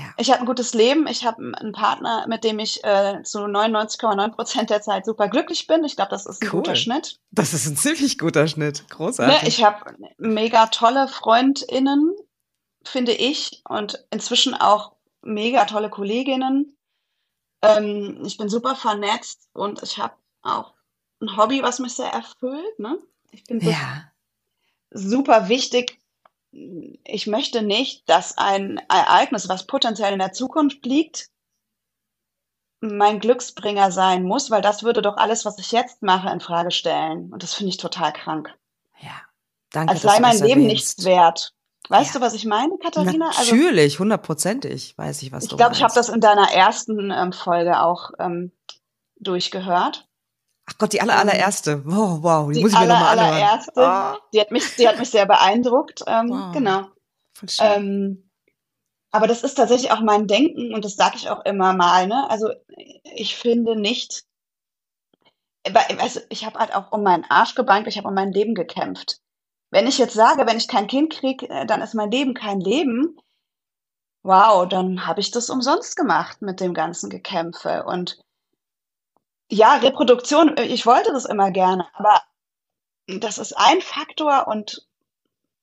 Ja. Ich habe ein gutes Leben. Ich habe einen Partner, mit dem ich äh, zu 99,9 Prozent der Zeit super glücklich bin. Ich glaube, das ist ein Cool. guter Schnitt. Das ist ein ziemlich guter Schnitt. Ne? Großartig. Ich habe mega tolle FreundInnen, finde ich, und inzwischen auch mega tolle Kolleginnen. Ähm, ich bin super vernetzt und ich habe auch ein Hobby, was mich sehr erfüllt. Ne? Ich finde das ja. super wichtig. Ich möchte nicht, dass ein Ereignis, was potenziell in der Zukunft liegt, mein Glücksbringer sein muss, weil das würde doch alles, was ich jetzt mache, in Frage stellen. Und das finde ich total krank. Ja. Danke, Als sei mein Leben nichts wert. Weißt Ja. du, was ich meine, Katharina? Also Natürlich, hundertprozentig weiß ich, was ich du glaube, ich habe meinst. das in deiner ersten ähm, Folge auch ähm, durchgehört. Ach Gott, die aller, allererste. Oh, wow, die, Die muss ich mir aller, nochmal anhören. allererste. Oh, Die hat mich, die hat mich sehr beeindruckt. Ähm, Wow. Genau. voll schön. Ähm, aber das ist tatsächlich auch mein Denken und das sage ich auch immer mal. Ne? Also ich finde nicht, also ich habe halt auch um meinen Arsch gebankt, ich habe um mein Leben gekämpft. Wenn ich jetzt sage, wenn ich kein Kind kriege, dann ist mein Leben kein Leben. Wow, dann habe ich das umsonst gemacht mit dem ganzen Gekämpfe. Und ja, Reproduktion, ich wollte das immer gerne, aber das ist ein Faktor und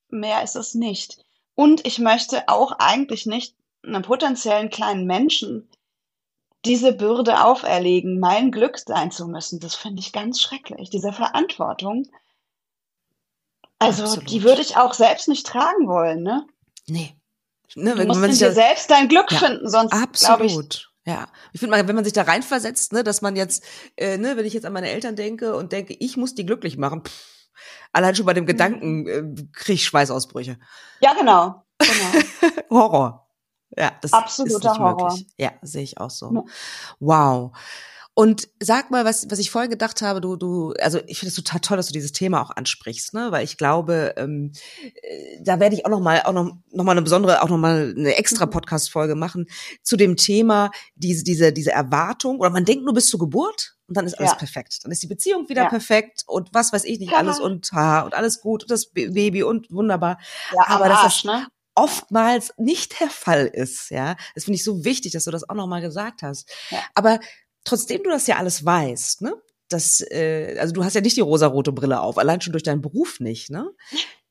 mehr ist es nicht. Und ich möchte auch eigentlich nicht einem potenziellen kleinen Menschen diese Bürde auferlegen, mein Glück sein zu müssen. Das finde ich ganz schrecklich, diese Verantwortung. Also, Absolut. die würde ich auch selbst nicht tragen wollen, ne? Nee. Ne, Du musst in dir selbst dein Glück Ja, finden, sonst glaube ich. Ja, ich finde mal, wenn man sich da reinversetzt, ne, dass man jetzt, äh, ne, wenn ich jetzt an meine Eltern denke und denke, ich muss die glücklich machen, pff, allein schon bei dem Gedanken äh, kriege ich Schweißausbrüche. ja, genau, genau. Horror. Ja, das Absoluter ist nicht Horror. möglich. Ja, sehe ich auch so. Ja. Wow. Und sag mal, was, was ich vorher gedacht habe, du, du, also ich finde es total toll, dass du dieses Thema auch ansprichst, ne? Weil ich glaube, ähm, äh, da werde ich auch noch mal, auch noch, noch mal eine besondere, auch noch mal eine extra Podcast-Folge machen zu dem Thema diese, diese, diese Erwartung oder man denkt nur bis zur Geburt und dann ist alles Ja. perfekt. Dann ist die Beziehung wieder Ja. perfekt und was weiß ich nicht Ja. alles und ha, und alles gut und das Ba- Baby und wunderbar Ja, Aber am das Arsch, ist- ne? oftmals nicht der Fall ist, ja. Das finde ich so wichtig, dass du das auch nochmal gesagt hast. Ja. Aber trotzdem du das ja alles weißt, ne? Das, äh, also du hast ja nicht die rosarote Brille auf, allein schon durch deinen Beruf nicht, ne?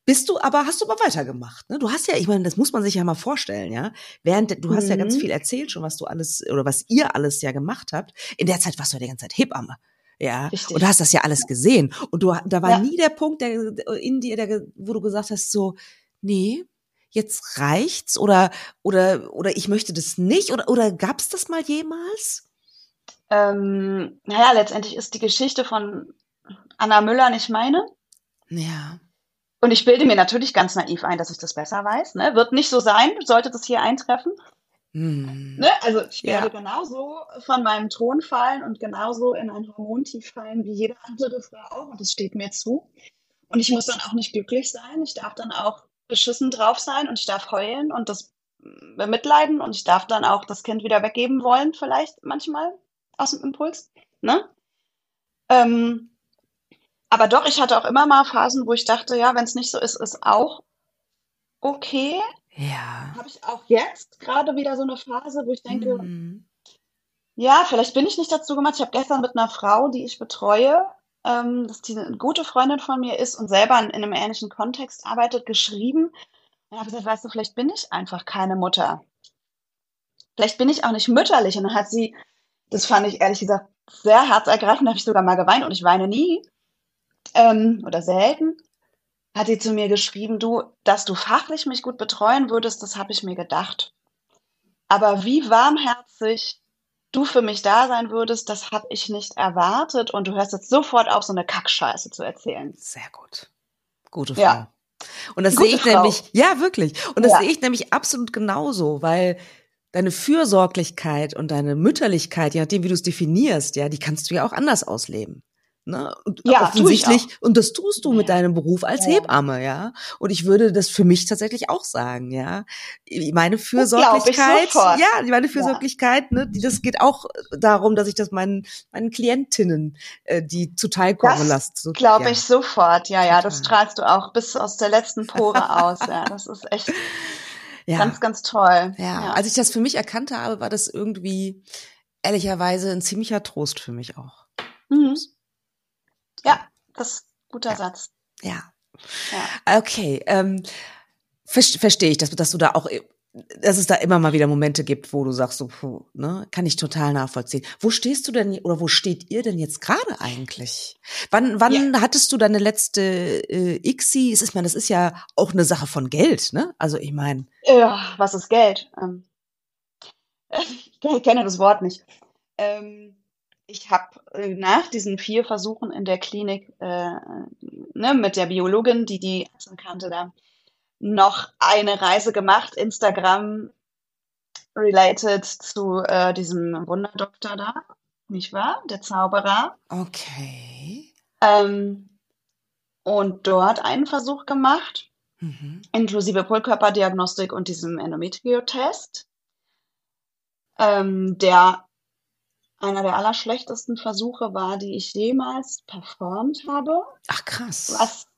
Bist du aber, hast du aber weitergemacht, ne? Du hast ja, ich meine, das muss man sich ja mal vorstellen, ja? Während, du hast ja ganz Mhm. viel erzählt schon, was du alles, oder was ihr alles ja gemacht habt. In der Zeit warst du ja die ganze Zeit Hebamme. Ja, Richtig. und du hast das ja alles gesehen. Und du, da war Ja. nie der Punkt der, in dir, der, wo du gesagt hast, so, nee, jetzt reicht's oder oder oder ich möchte das nicht oder oder gab's das mal jemals? Ähm, naja, letztendlich ist die Geschichte von Anna Müller nicht meine. Ja. Und ich bilde mir natürlich ganz naiv ein, dass ich das besser weiß. Ne? Wird nicht so sein, sollte das hier eintreffen. Hm. Ne? Also ich Ja. werde genauso von meinem Thron fallen und genauso in ein Hormontief fallen wie jede andere Frau auch. Und das steht mir zu. Und ich muss dann auch nicht glücklich sein. Ich darf dann auch beschissen drauf sein und ich darf heulen und das bemitleiden und ich darf dann auch das Kind wieder weggeben wollen, vielleicht manchmal aus dem Impuls. Ne? Ähm, aber doch, ich hatte auch immer mal Phasen, wo ich dachte, ja, wenn es nicht so ist, ist auch okay. Ja. Habe ich auch jetzt gerade wieder so eine Phase, wo ich denke, Hm. ja, vielleicht bin ich nicht dazu gemacht. Ich habe gestern mit einer Frau, die ich betreue, ähm, dass die eine gute Freundin von mir ist und selber in, in einem ähnlichen Kontext arbeitet, geschrieben. Und habe gesagt, weißt du, vielleicht bin ich einfach keine Mutter. Vielleicht bin ich auch nicht mütterlich. Und dann hat sie, das fand ich ehrlich gesagt sehr herzergreifend, da habe ich sogar mal geweint und ich weine nie ähm, oder selten. Hat sie zu mir geschrieben, du, dass du fachlich mich gut betreuen würdest, das habe ich mir gedacht. Aber wie warmherzig du für mich da sein würdest, das habe ich nicht erwartet. Und du hörst jetzt sofort auf, so eine Kackscheiße zu erzählen. Sehr gut. Gute Frau. Ja. Und das Gute sehe ich Frau. nämlich, ja, wirklich. Und das Ja. sehe ich nämlich absolut genauso, weil deine Fürsorglichkeit und deine Mütterlichkeit, je nachdem, wie du es definierst, ja, die kannst du ja auch anders ausleben. Ne? Und Ja, offensichtlich, und das tust du mit Ja. deinem Beruf als Ja. Hebamme, ja. Und ich würde das für mich tatsächlich auch sagen, ja. Meine Fürsorglichkeit, ja, meine Fürsorglichkeit, ne, die, das geht auch darum, dass ich das meinen, meinen Klientinnen, äh, die zuteilkommen lasse. So, Glaube ja. ich sofort. Ja, ja, das strahlst du auch bis aus der letzten Pore aus. Ja, das ist echt Ja. ganz, ganz toll. Ja, als ich das für mich erkannt habe, war das irgendwie ehrlicherweise ein ziemlicher Trost für mich auch. Mhm. Ja, das ist ein guter Ja. Satz. Ja. Ja. Okay, ähm, ver verstehe ich, dass, dass du da auch, dass es da immer mal wieder Momente gibt, wo du sagst, so, puh, ne, kann ich total nachvollziehen. Wo stehst du denn oder wo steht ihr denn jetzt gerade eigentlich? Wann, wann hattest du deine letzte äh, ICSI? Es ist, man, das ist ja auch eine Sache von Geld, ne? Also ich meine, Ja, was ist Geld? Ähm, ich kenne das Wort nicht. Ähm, ich habe äh, nach diesen vier Versuchen in der Klinik äh, ne, mit der Biologin, die die Ärztin kannte, da noch eine Reise gemacht, Instagram related zu äh, diesem Wunderdoktor da, nicht wahr? Der Zauberer. okay. Ähm, und dort einen Versuch gemacht Mhm. inklusive Polkörperdiagnostik und diesem Endometrio-Test, ähm, der einer der allerschlechtesten Versuche war, die ich jemals performt habe, Ach krass. was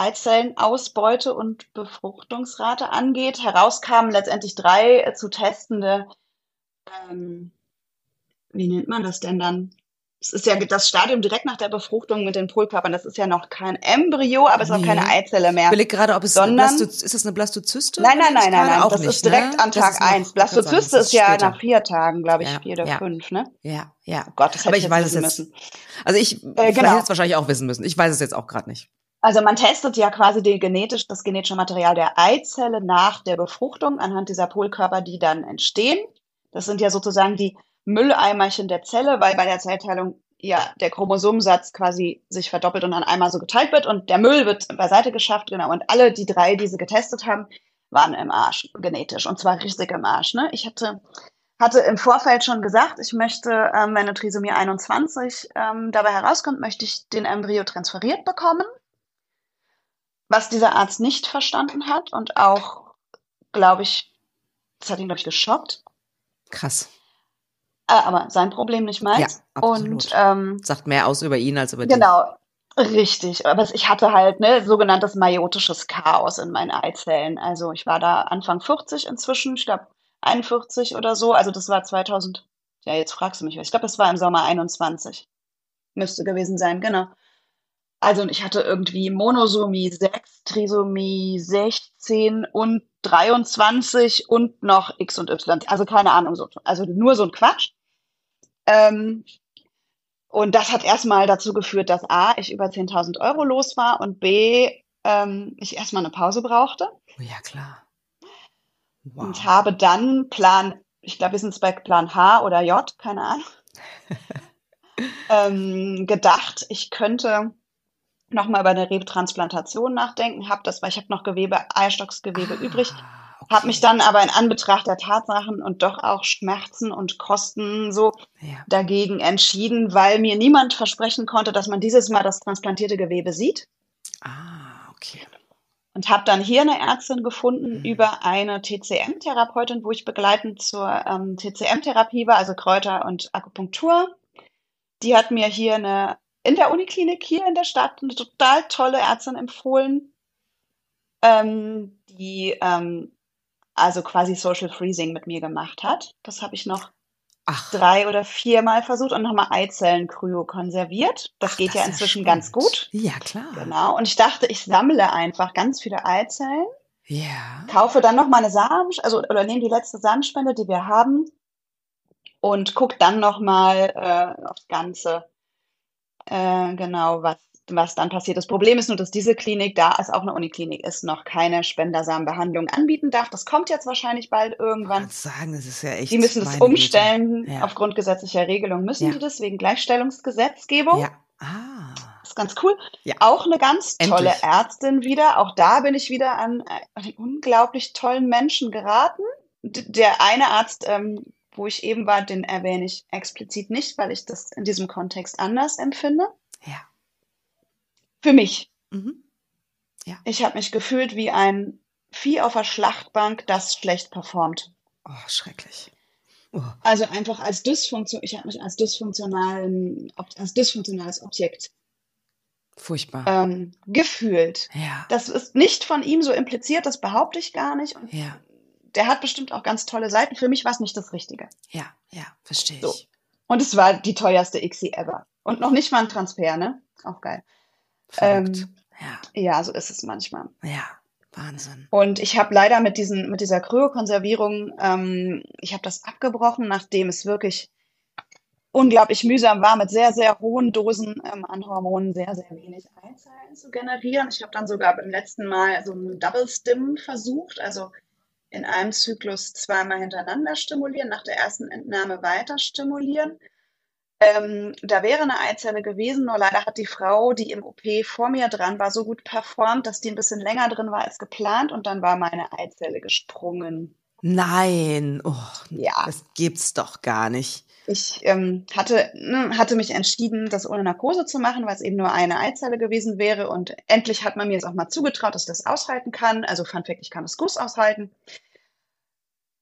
Eizellenausbeute und Befruchtungsrate angeht. Herauskamen letztendlich drei äh, zu testende, ähm, wie nennt man das denn dann? Es ist ja das Stadium direkt nach der Befruchtung mit den Polkörpern. Das ist ja noch kein Embryo, aber es ist auch Nee. keine Eizelle mehr. Ich überlege gerade, ob es Sondern- ist das eine Blastozyste? Nein, nein, nein, nein, nein. Das nicht, ist direkt ne? an Tag ist noch- eins. ich wollte gerade sagen, Blastozyste das ist ja später. nach vier Tagen, glaube ich, Ja, vier oder ja. fünf, ne? Ja, ja. Oh Gott, das hätte Aber ich ich jetzt weiß es wissen jetzt. müssen. Also ich Äh, genau. genau. jetzt wahrscheinlich auch wissen müssen. Ich weiß es jetzt auch gerade nicht. Also man testet ja quasi die genetisch, das genetische Material der Eizelle nach der Befruchtung anhand dieser Polkörper, die dann entstehen. Das sind ja sozusagen die Mülleimerchen der Zelle, weil bei der Zellteilung ja der Chromosomensatz quasi sich verdoppelt und dann einmal so geteilt wird und der Müll wird beiseite geschafft, genau. Und alle die drei, die sie getestet haben, waren im Arsch, genetisch. Und zwar richtig im Arsch. Ne? Ich hatte, hatte im Vorfeld schon gesagt, ich möchte, ähm, wenn eine Trisomie 21 ähm, dabei herauskommt, möchte ich den Embryo transferiert bekommen. Was dieser Arzt nicht verstanden hat und auch, glaube ich, das hat ihn, glaube ich, geschockt. Krass. Äh, aber sein Problem nicht meins. Ja, absolut. Und ähm, Sagt mehr aus über ihn als über dich. genau, richtig. Aber ich hatte halt ne sogenanntes meiotisches Chaos in meinen Eizellen. Also ich war da Anfang 40 inzwischen, ich glaube 41 oder so. Also das war 2000. Ja, jetzt fragst du mich. was. Ich glaube, das war im Sommer 21. Müsste gewesen sein, genau. Also ich hatte irgendwie Monosomie 6, Trisomie 16 und 23 und noch X und Y. Also keine Ahnung, so, also nur so ein Quatsch. Ähm, und das hat erstmal dazu geführt, dass A, ich über 10.000 Euro los war und B, ähm, ich erstmal eine Pause brauchte. Oh ja, klar. Wow. Und habe dann Plan, ich glaube, wir sind bei Plan H oder J, keine Ahnung, ähm, gedacht, ich könnte nochmal über eine Rebtransplantation nachdenken, habe das, weil ich habe noch Gewebe, Eierstocksgewebe ah, übrig, okay. habe mich dann aber in Anbetracht der Tatsachen und doch auch Schmerzen und Kosten so ja. dagegen entschieden, weil mir niemand versprechen konnte, dass man dieses Mal das transplantierte Gewebe sieht. Ah, okay. Und habe dann hier eine Ärztin gefunden mhm. über eine TCM-Therapeutin, wo ich begleitend zur ähm, TCM-Therapie war, also Kräuter und Akupunktur. Die hat mir hier eine in der Uniklinik hier in der Stadt eine total tolle Ärztin empfohlen, ähm, die ähm, also quasi Social Freezing mit mir gemacht hat. Das habe ich noch Ach. drei oder viermal versucht und nochmal Eizellen kryo konserviert. Das Ach, geht das ja inzwischen ganz gut. Ja, klar. Genau. Und ich dachte, ich sammle einfach ganz viele Eizellen. Ja. Kaufe dann nochmal eine Samen, also oder nehme die letzte Samenspende, die wir haben, und guck dann nochmal äh, aufs Ganze äh, genau, was, was dann passiert. Das Problem ist nur, dass diese Klinik, da es auch eine Uniklinik ist, noch keine Spendersamenbehandlung anbieten darf. Das kommt jetzt wahrscheinlich bald irgendwann. Ich sagen, das ist ja echt. Die müssen das umstellen. Ja. Aufgrund gesetzlicher Regelung müssen ja. die das wegen Gleichstellungsgesetzgebung. Ja. Ah. Das ist ganz cool. Ja. Auch eine ganz tolle Endlich. Ärztin wieder. Auch da bin ich wieder an einen unglaublich tollen Menschen geraten. Der eine Arzt ähm, wo ich eben war, den erwähne ich explizit nicht, weil ich das in diesem Kontext anders empfinde. Ja. Für mich. Mhm. Ja. Ich habe mich gefühlt wie ein Vieh auf der Schlachtbank, das schlecht performt. Oh, schrecklich. Oh. Also einfach als dysfunktion, ich habe mich als dysfunktionalen, als dysfunktionales Objekt Furchtbar. Ähm, gefühlt. Ja. Das ist nicht von ihm so impliziert, das behaupte ich gar nicht. Und ja der hat bestimmt auch ganz tolle Seiten. Für mich war es nicht das Richtige. Ja, ja, verstehe ich. So. Und es war die teuerste ICSI ever. Und noch nicht mal ein Transfer, ne? Auch geil. Ähm, ja. ja, so ist es manchmal. Ja, Wahnsinn. Und ich habe leider mit diesen, mit dieser Kryokonservierung, ähm, ich habe das abgebrochen, nachdem es wirklich unglaublich mühsam war, mit sehr, sehr hohen Dosen ähm, an Hormonen sehr, sehr wenig Eizellen zu generieren. Ich habe dann sogar beim letzten Mal so einen Double Stim versucht, also in einem Zyklus zweimal hintereinander stimulieren, nach der ersten Entnahme weiter stimulieren. Ähm, da wäre eine Eizelle gewesen, nur leider hat die Frau, die im OP vor mir dran war, so gut performt, dass die ein bisschen länger drin war als geplant und dann war meine Eizelle gesprungen. Nein, oh, ja. das gibt's doch gar nicht. Ich ähm, hatte, ne, hatte mich entschieden, das ohne Narkose zu machen, weil es eben nur eine Eizelle gewesen wäre. Und endlich hat man mir es auch mal zugetraut, dass ich das aushalten kann. Also Fun Fact, ich kann das Guss aushalten.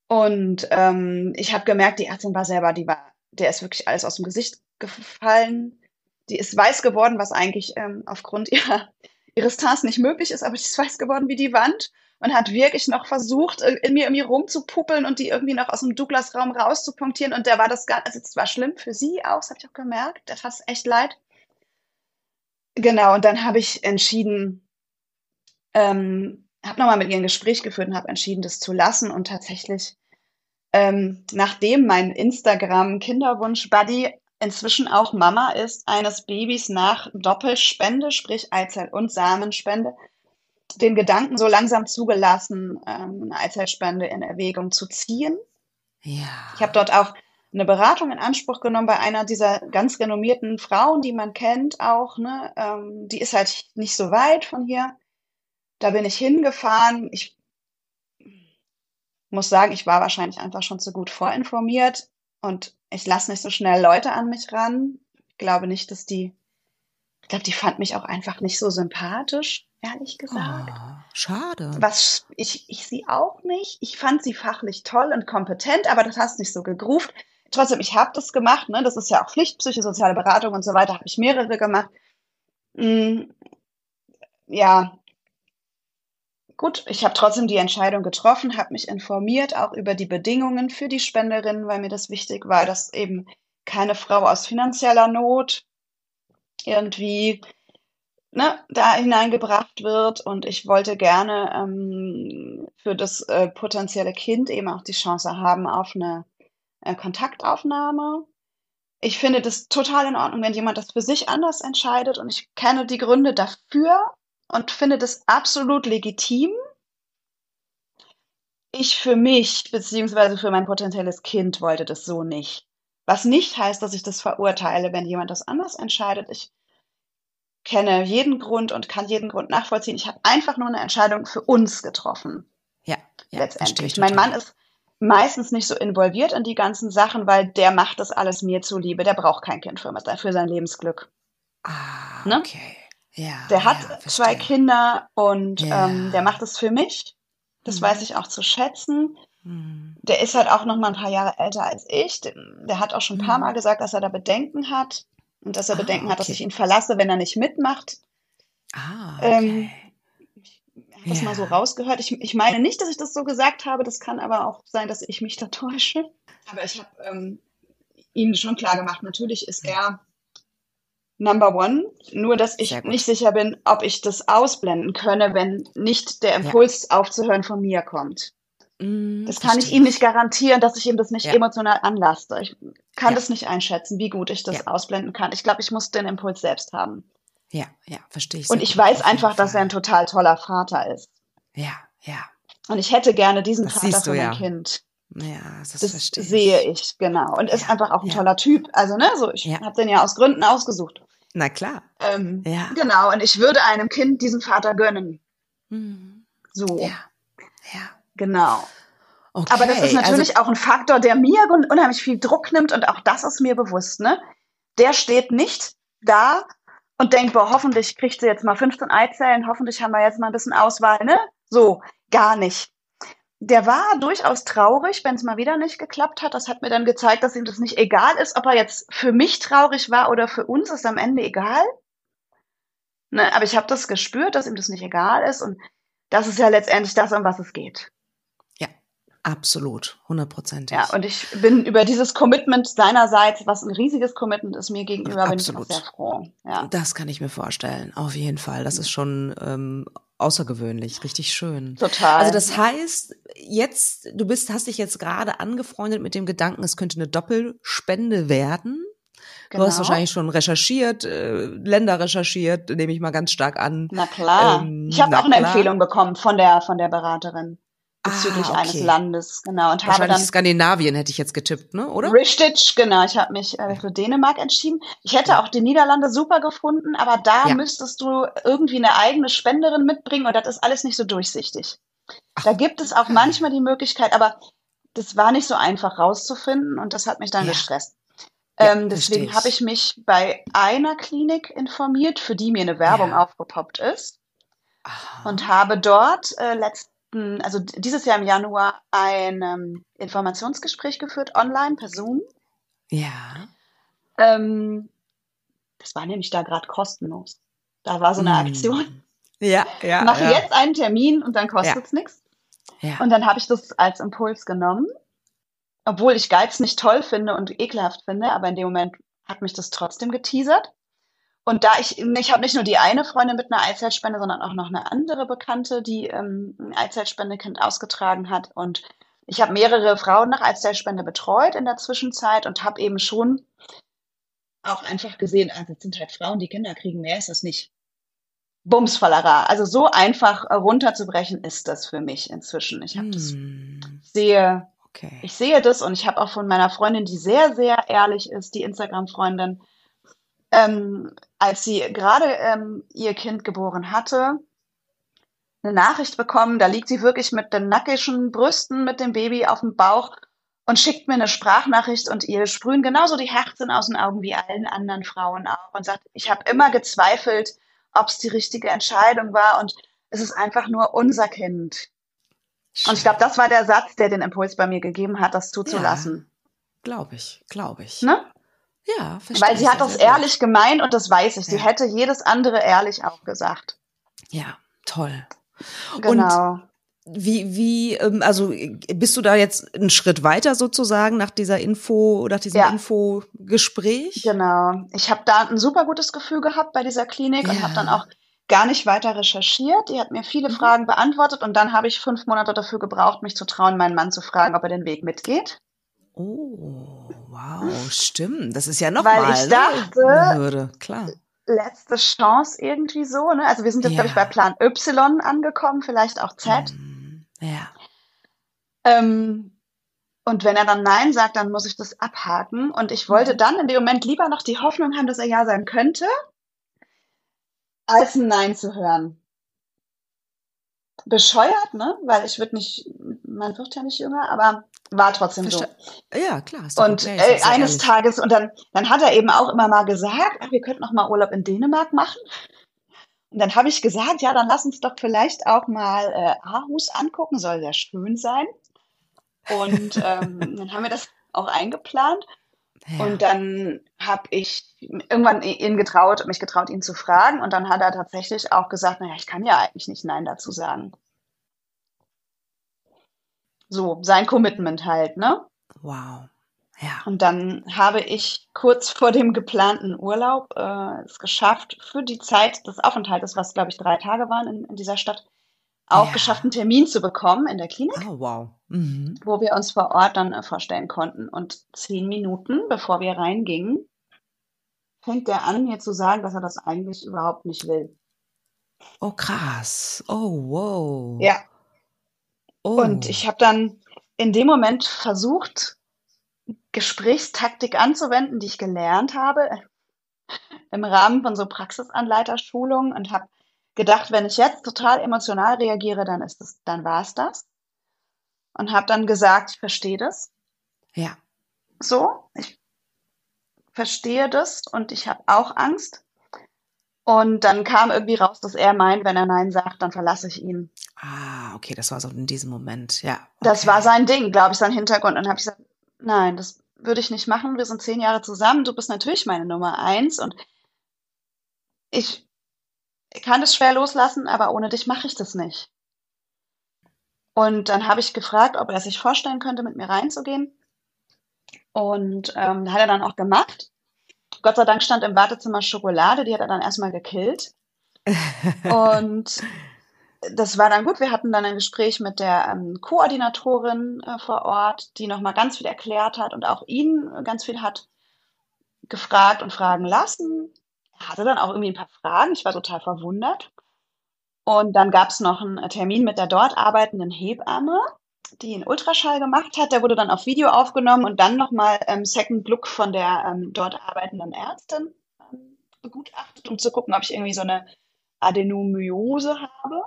Und ähm, ich habe gemerkt, die Ärztin war selber, die war, der ist wirklich alles aus dem Gesicht gefallen. Die ist weiß geworden, was eigentlich ähm, aufgrund ihrer, ihres Tars nicht möglich ist, aber die ist weiß geworden wie die Wand und hat wirklich noch versucht, äh, in mir irgendwie rumzupuppeln und die irgendwie noch aus dem Douglas-Raum rauszupunktieren. Und der war das gar, also es war schlimm für sie auch, das habe ich auch gemerkt. Der fast echt leid. Genau, und dann habe ich entschieden, ähm, habe nochmal mit ihr ein Gespräch geführt und habe entschieden, das zu lassen. Und tatsächlich, ähm, nachdem mein Instagram-Kinderwunsch-Buddy inzwischen auch Mama ist eines Babys nach Doppelspende, sprich Eizell- und Samenspende, den Gedanken so langsam zugelassen, ähm, eine Eizellspende in Erwägung zu ziehen. Ja. Ich habe dort auch eine Beratung in Anspruch genommen bei einer dieser ganz renommierten Frauen, die man kennt auch. Ne? Ähm, die ist halt nicht so weit von hier. Da bin ich hingefahren. Ich muss sagen, ich war wahrscheinlich einfach schon zu gut vorinformiert und ich lasse nicht so schnell Leute an mich ran. Ich glaube nicht, dass die, ich glaube, die fand mich auch einfach nicht so sympathisch, ehrlich gesagt. Oh, schade. Was ich, ich sie auch nicht. Ich fand sie fachlich toll und kompetent, aber das hast nicht so gegruft. Trotzdem, ich habe das gemacht, ne? Das ist ja auch Pflicht, psychosoziale Beratung und so weiter, habe ich mehrere gemacht. Hm, ja, gut, ich habe trotzdem die Entscheidung getroffen, habe mich informiert, auch über die Bedingungen für die Spenderinnen, weil mir das wichtig war, dass eben keine Frau aus finanzieller Not irgendwie ne, da hineingebracht wird. Und ich wollte gerne ähm, für das äh, potenzielle Kind eben auch die Chance haben auf eine äh, Kontaktaufnahme. Ich finde das total in Ordnung, wenn jemand das für sich anders entscheidet. Und ich kenne die Gründe dafür und finde das absolut legitim. Ich für mich, beziehungsweise für mein potenzielles Kind, wollte das so nicht. Was nicht heißt, dass ich das verurteile, wenn jemand das anders entscheidet. Ich kenne jeden Grund und kann jeden Grund nachvollziehen. Ich habe einfach nur eine Entscheidung für uns getroffen. Ja, ja letztendlich. Mein Mann ist meistens nicht so involviert in die ganzen Sachen, weil der macht das alles mir zuliebe. Der braucht kein Kind für, für sein Lebensglück. Ah, ne? okay. Ja, der hat ja, zwei Kinder und ja. ähm, der macht es für mich. Das mhm. weiß ich auch zu schätzen. Mhm. Der ist halt auch noch mal ein paar Jahre älter als ich. Der, hat auch schon ein paar mhm. Mal gesagt, dass er da Bedenken hat und dass er ah, Bedenken okay. hat, dass ich ihn verlasse, wenn er nicht mitmacht. Ah, ähm, okay. Ähm, ich habe das mal so rausgehört. Ich, ich meine nicht, dass ich das so gesagt habe. Das kann aber auch sein, dass ich mich da täusche. Aber ich habe ähm, ihm schon klar gemacht, natürlich ist er Number one. Nur, dass ich nicht sicher bin, ob ich das ausblenden könne, wenn nicht der Impuls ja. aufzuhören von mir kommt. Mm, das kann ich ihm nicht garantieren, dass ich ihm das nicht ja. emotional anlaste. Ich kann ja. das nicht einschätzen, wie gut ich das ausblenden kann. Ich glaube, ich muss den Impuls selbst haben. Ja, ja, verstehe ich. Und ich weiß einfach, dass er ein total toller Vater ist. Ja, ja. Und ich hätte gerne diesen das Vater für mein ja. Kind. Ja, das, das sehe ich, genau. Und ist einfach auch ein toller Typ. Also, ne, so, ich habe den ja aus Gründen ausgesucht. Na klar. Ähm, ja. Genau, und ich würde einem Kind diesen Vater gönnen. Mhm. So. Ja. Ja. Genau. Okay, Aber das ist natürlich also, auch ein Faktor, der mir unheimlich viel Druck nimmt und auch das ist mir bewusst. Ne? Der steht nicht da und denkt, boah, hoffentlich kriegt sie jetzt mal 15 Eizellen, hoffentlich haben wir jetzt mal ein bisschen Auswahl. Ne? So, gar nicht der war durchaus traurig, wenn es mal wieder nicht geklappt hat. Das hat mir dann gezeigt, dass ihm das nicht egal ist, ob er jetzt für mich traurig war oder für uns, ist am Ende egal. Ne, aber ich habe das gespürt, dass ihm das nicht egal ist und das ist ja letztendlich das, um was es geht. Absolut, hundertprozentig. Ja, und ich bin über dieses Commitment seinerseits, was ein riesiges Commitment ist mir gegenüber, absolut. bin ich auch sehr froh. Ja. Das kann ich mir vorstellen, auf jeden Fall. Das ist schon ähm, außergewöhnlich, richtig schön. Total. Also das heißt, jetzt, du bist, hast dich jetzt gerade angefreundet mit dem Gedanken, es könnte eine Doppelspende werden. Genau. Du hast genau. wahrscheinlich schon recherchiert, äh, Länder recherchiert, nehme ich mal ganz stark an. Na klar. Ähm, ich habe auch eine klar. Empfehlung bekommen von der von der Beraterin bezüglich ah, okay. eines Landes, genau. Und habe dann Skandinavien hätte ich jetzt getippt, ne? Oder? Richtig, genau. Ich habe mich äh, für Dänemark entschieden. Ich hätte ja. auch die Niederlande super gefunden, aber da ja. müsstest du irgendwie eine eigene Spenderin mitbringen und das ist alles nicht so durchsichtig. Ach. Da gibt es auch manchmal die Möglichkeit, aber das war nicht so einfach rauszufinden und das hat mich dann ja. gestresst. Ähm, deswegen habe ich mich bei einer Klinik informiert, für die mir eine Werbung aufgepoppt ist. Aha. Und habe dort äh, letzt also dieses Jahr im Januar ein ähm, Informationsgespräch geführt, online per Zoom. Ja. Ähm, das war nämlich da gerade kostenlos. Da war so eine hm. Aktion. Ja, ja. Mache ja. jetzt einen Termin und dann kostet es ja. nichts. Ja. Und dann habe ich das als Impuls genommen. Obwohl ich Geiz nicht toll finde und ekelhaft finde, aber in dem Moment hat mich das trotzdem geteasert. Und da ich, ich habe nicht nur die eine Freundin mit einer Eizellspende, sondern auch noch eine andere Bekannte, die ähm, ein Eizellspendekind ausgetragen hat. Und ich habe mehrere Frauen nach Eizellspende betreut in der Zwischenzeit und habe eben schon auch einfach gesehen, also es sind halt Frauen, die Kinder kriegen, mehr ist das nicht. Bumsfallera. Also so einfach runterzubrechen ist das für mich inzwischen. Ich habe hm. das sehe, okay. ich sehe das und ich habe auch von meiner Freundin, die sehr, sehr ehrlich ist, die Instagram-Freundin, ähm, als sie gerade ähm, ihr Kind geboren hatte, eine Nachricht bekommen, da liegt sie wirklich mit den nackischen Brüsten, mit dem Baby auf dem Bauch und schickt mir eine Sprachnachricht und ihr sprühen genauso die Herzen aus den Augen wie allen anderen Frauen auch und sagt, ich habe immer gezweifelt, ob es die richtige Entscheidung war und es ist einfach nur unser Kind. Und ich glaube, das war der Satz, der den Impuls bei mir gegeben hat, das zuzulassen. Ja, glaube ich, glaube ich. Ne? Ja, verstehe. Weil sie hat das ehrlich gemeint und das weiß ich. Sie ja. hätte jedes andere ehrlich auch gesagt. Ja, toll. Genau. Und wie, wie, ähm, also bist du da jetzt einen Schritt weiter sozusagen nach dieser Info, nach diesem Ja. Infogespräch? Genau. Ich habe da ein super gutes Gefühl gehabt bei dieser Klinik und Ja. habe dann auch gar nicht weiter recherchiert. Die hat mir viele Mhm. Fragen beantwortet und dann habe ich fünf Monate dafür gebraucht, mich zu trauen, meinen Mann zu fragen, ob er den Weg mitgeht. Oh, wow, stimmt. Das ist ja noch Weil mal, ich ne, dachte- Hürde, klar. Letzte Chance irgendwie so. Ne? Also wir sind jetzt, glaube ich, Ja. bei Plan Y angekommen, vielleicht auch Z. Mhm. Ja, Ähm, und wenn er dann Nein sagt, dann muss ich das abhaken. Und ich wollte dann in dem Moment lieber noch die Hoffnung haben, dass er Ja sein könnte, als ein Nein zu hören. Bescheuert, ne? Weil ich würde nicht, man wird ja nicht jünger, aber war trotzdem so. Verste ja, klar. Und okay, äh, eines ehrlich. Tages, und dann, dann hat er eben auch immer mal gesagt, ach, wir könnten noch mal Urlaub in Dänemark machen. Und dann habe ich gesagt, ja, dann lass uns doch vielleicht auch mal äh, Aarhus angucken, soll sehr schön sein. Und ähm, dann haben wir das auch eingeplant. Ja. Und dann habe ich irgendwann ihn getraut, mich getraut, ihn zu fragen. Und dann hat er tatsächlich auch gesagt, naja, ich kann ja eigentlich nicht Nein dazu sagen. So, sein Commitment halt, ne? wow. Ja. Und dann habe ich kurz vor dem geplanten Urlaub äh, es geschafft, für die Zeit des Aufenthaltes, was glaube ich drei Tage waren in, in dieser Stadt, auch Ja. geschafft, einen Termin zu bekommen in der Klinik, Oh, wow. Mhm. wo wir uns vor Ort dann äh, vorstellen konnten. Und zehn Minuten, bevor wir reingingen, fängt er an, mir zu sagen, dass er das eigentlich überhaupt nicht will. Oh, krass. Oh, wow. Ja. Oh. Und ich habe dann in dem Moment versucht, Gesprächstaktik anzuwenden, die ich gelernt habe im Rahmen von so Praxisanleiterschulungen und habe gedacht, wenn ich jetzt total emotional reagiere, dann ist es, dann war es das. Und habe dann gesagt, ich verstehe das Ja. so, ich verstehe das und ich habe auch Angst. Und dann kam irgendwie raus, dass er meint, wenn er Nein sagt, dann verlasse ich ihn. Ah, okay, das war so in diesem Moment. Ja. Das okay. war sein Ding, glaube ich, sein Hintergrund. Und dann habe ich gesagt, nein, das würde ich nicht machen. Wir sind zehn Jahre zusammen. Du bist natürlich meine Nummer eins. Und ich kann das schwer loslassen, aber ohne dich mache ich das nicht. Und dann habe ich gefragt, ob er sich vorstellen könnte, mit mir reinzugehen. Und ähm, hat er dann auch gemacht. Gott sei Dank stand im Wartezimmer Schokolade, die hat er dann erstmal gekillt. Und das war dann gut. Wir hatten dann ein Gespräch mit der ähm, Koordinatorin äh, vor Ort, die nochmal ganz viel erklärt hat und auch ihn ganz viel hat gefragt und fragen lassen. Er hatte dann auch irgendwie ein paar Fragen. Ich war total verwundert. Und dann gab es noch einen Termin mit der dort arbeitenden Hebamme, die einen Ultraschall gemacht hat. Der wurde dann auf Video aufgenommen und dann nochmal ähm, Second Look von der ähm, dort arbeitenden Ärztin ähm, begutachtet, um zu gucken, ob ich irgendwie so eine Adenomyose habe.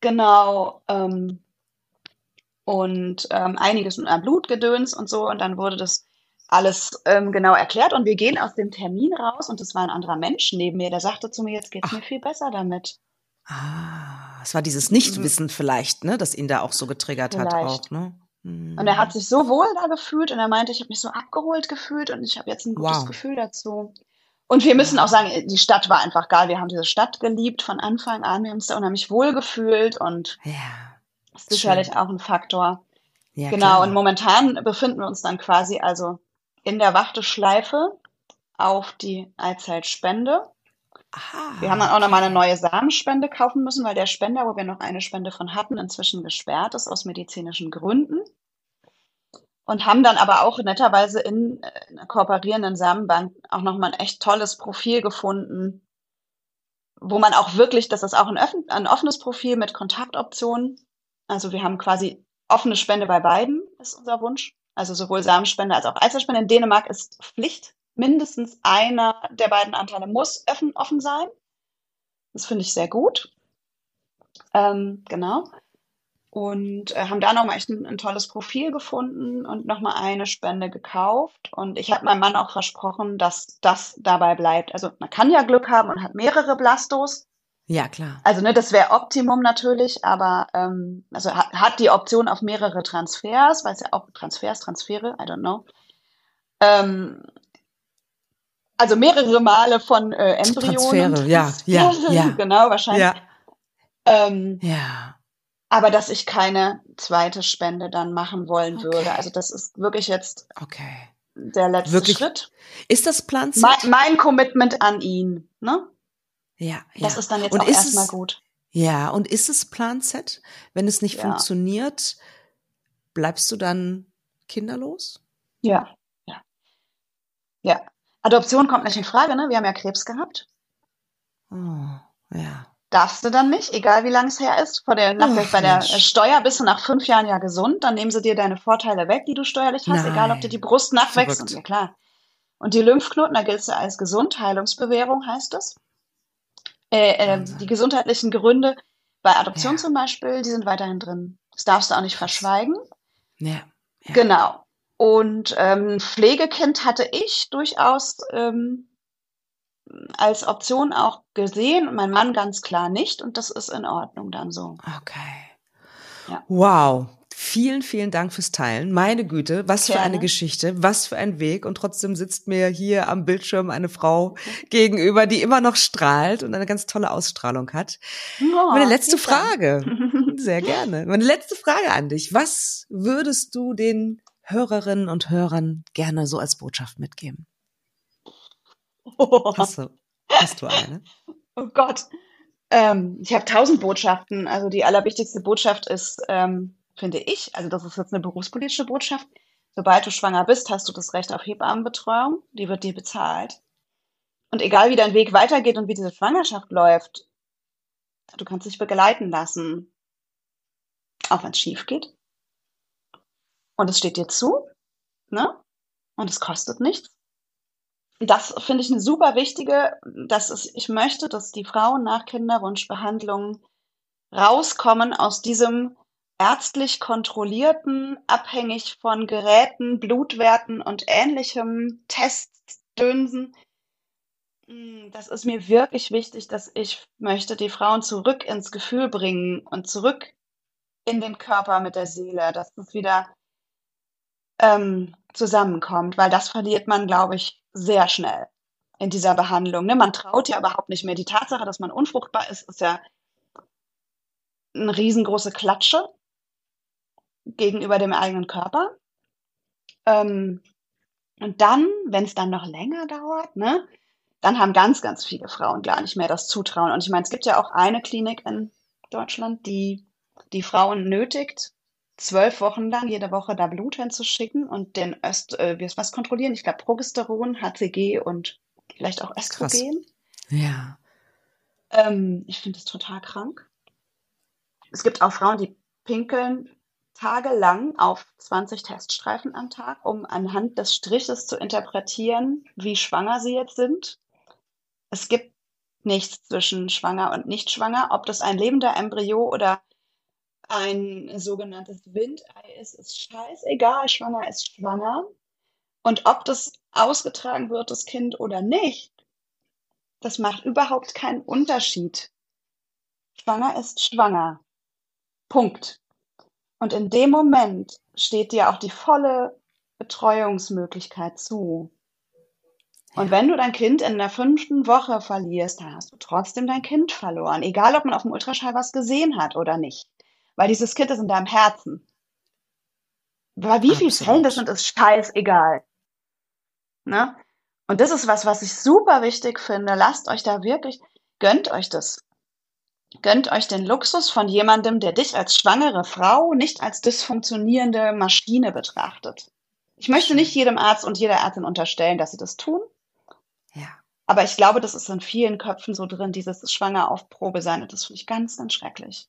Genau. Ähm, und ähm, einiges mit einem Blutgedöns und so. Und dann wurde das alles ähm, genau erklärt. Und wir gehen aus dem Termin raus und es war ein anderer Mensch neben mir, der sagte zu mir, jetzt geht's Ach. mir viel besser damit. Ah, es war dieses Nichtwissen vielleicht, ne, das ihn da auch so getriggert hat Vielleicht. auch, ne? Hm. Und er hat sich so wohl da gefühlt und er meinte, ich habe mich so abgeholt gefühlt und ich habe jetzt ein gutes Wow. Gefühl dazu. Und wir müssen auch sagen, die Stadt war einfach geil. Wir haben diese Stadt geliebt von Anfang an. Wir haben uns da unheimlich wohl gefühlt und Ja. das ist sicherlich auch ein Faktor. ja Genau, klar. und momentan befinden wir uns dann quasi also in der Warteschleife auf die Eizellspende. Aha. Wir haben dann auch nochmal eine neue Samenspende kaufen müssen, weil der Spender, wo wir noch eine Spende von hatten, inzwischen gesperrt ist aus medizinischen Gründen. Und haben dann aber auch netterweise in äh, einer kooperierenden Samenbank auch nochmal ein echt tolles Profil gefunden, wo man auch wirklich, das ist auch ein, öffn- ein offenes Profil mit Kontaktoptionen. Also wir haben quasi offene Spende bei beiden, ist unser Wunsch. Also sowohl Samenspende als auch Eizellspende. In Dänemark ist Pflicht. Mindestens einer der beiden Anteile muss offen, offen sein. Das finde ich sehr gut. Ähm, genau. Und äh, haben da nochmal echt ein, ein tolles Profil gefunden und nochmal eine Spende gekauft. Und ich habe meinem Mann auch versprochen, dass das dabei bleibt. Also man kann ja Glück haben und hat mehrere Blastos. Ja, klar. Also ne, das wäre Optimum natürlich, aber ähm, also hat, hat die Option auf mehrere Transfers, weil es ja auch Transfers, Transfere, I don't know. Ähm, also mehrere Male von äh, Embryonen. Transfere, ja, ja, ja. genau, wahrscheinlich. Ja. Ähm, Ja. aber dass ich keine zweite Spende dann machen wollen Okay. würde. Also das ist wirklich jetzt Okay. der letzte Wirklich? Schritt. Ist das Plan Z? Mein, mein Commitment an ihn. Ne? ja, Das ja. ist dann jetzt Und auch erstmal gut. Ja, und ist es Plan Z? Wenn es nicht Ja. funktioniert, bleibst du dann kinderlos? Ja, ja. Ja. Adoption kommt nicht in Frage, ne? Wir haben ja Krebs gehabt. Oh, ja. Darfst du dann nicht, egal wie lange es her ist. Vor der, nach, Ach, bei der Mensch. Steuer bist du nach fünf Jahren ja gesund, dann nehmen sie dir deine Vorteile weg, die du steuerlich hast, egal ob dir die Nein. Brust nachwächst. Und, ja klar. Und die Lymphknoten, da gilt du als gesund, Heilungsbewährung heißt es. Äh, äh, die gesundheitlichen Gründe bei Adoption Ja. zum Beispiel, die sind weiterhin drin. Das darfst du auch nicht verschweigen. Ja. Ja. Genau. Und ähm, Pflegekind hatte ich durchaus ähm, als Option auch gesehen und mein Mann ganz klar nicht. Und das ist in Ordnung dann so. Okay. Ja. Wow. Vielen, vielen Dank fürs Teilen. Meine Güte, was für Gerne. eine Geschichte, was für ein Weg. Und trotzdem sitzt mir hier am Bildschirm eine Frau gegenüber, die immer noch strahlt und eine ganz tolle Ausstrahlung hat. Oh, Meine letzte. Frage. Sehr gerne. Meine letzte Frage an dich. Was würdest du den Hörerinnen und Hörern gerne so als Botschaft mitgeben? Hast du, hast du eine? Oh Gott. Ähm, ich habe tausend Botschaften. Also die allerwichtigste Botschaft ist, ähm, finde ich, also das ist jetzt eine berufspolitische Botschaft. Sobald du schwanger bist, hast du das Recht auf Hebammenbetreuung. Die wird dir bezahlt. Und egal wie dein Weg weitergeht und wie diese Schwangerschaft läuft, du kannst dich begleiten lassen. Auch wenn es schief geht. Und es steht dir zu, ne? Und es kostet nichts. Das finde ich eine super wichtige, dass es, ich möchte, dass die Frauen nach Kinderwunschbehandlung rauskommen aus diesem ärztlich kontrollierten, abhängig von Geräten, Blutwerten und ähnlichem Testdönsen. Mm, Das ist mir wirklich wichtig, dass ich möchte die Frauen zurück ins Gefühl bringen und zurück in den Körper mit der Seele, dass es wieder ähm, zusammenkommt, weil das verliert man, glaube ich, sehr schnell in dieser Behandlung. Ne? Man traut ja überhaupt nicht mehr. Die Tatsache, dass man unfruchtbar ist, ist ja eine riesengroße Klatsche gegenüber dem eigenen Körper. Ähm, und dann, wenn es dann noch länger dauert, ne, dann haben ganz, ganz viele Frauen gar nicht mehr das Zutrauen. Und ich meine, es gibt ja auch eine Klinik in Deutschland, die die Frauen nötigt, zwölf Wochen lang jede Woche da Blut hinzuschicken und den Öst, äh, was kontrollieren? Ich glaube Progesteron, HCG und vielleicht auch Östrogen. Ja. Ähm, ich finde das total krank. Es gibt auch Frauen, die pinkeln tagelang auf 20 Teststreifen am Tag, um anhand des Striches zu interpretieren, wie schwanger sie jetzt sind. Es gibt nichts zwischen schwanger und nicht schwanger. Ob das ein lebender Embryo oder ein sogenanntes Windei ist, ist scheißegal. Schwanger ist schwanger. Und ob das ausgetragen wird, das Kind oder nicht, das macht überhaupt keinen Unterschied. Schwanger ist schwanger. Punkt. Und in dem Moment steht dir auch die volle Betreuungsmöglichkeit zu. Und wenn du dein Kind in der fünften Woche verlierst, dann hast du trotzdem dein Kind verloren. Egal, ob man auf dem Ultraschall was gesehen hat oder nicht. Weil dieses Kind ist in deinem Herzen. Bei wie vielen. Fällen das sind, ist scheißegal. Ne? Und das ist was, was ich super wichtig finde. Lasst euch da wirklich, gönnt euch das. Gönnt euch den Luxus von jemandem, der dich als schwangere Frau nicht als dysfunktionierende Maschine betrachtet. Ich möchte nicht jedem Arzt und jeder Ärztin unterstellen, dass sie das tun. Ja. Aber ich glaube, das ist in vielen Köpfen so drin, dieses Schwanger auf Probe sein. Und das finde ich ganz, ganz schrecklich.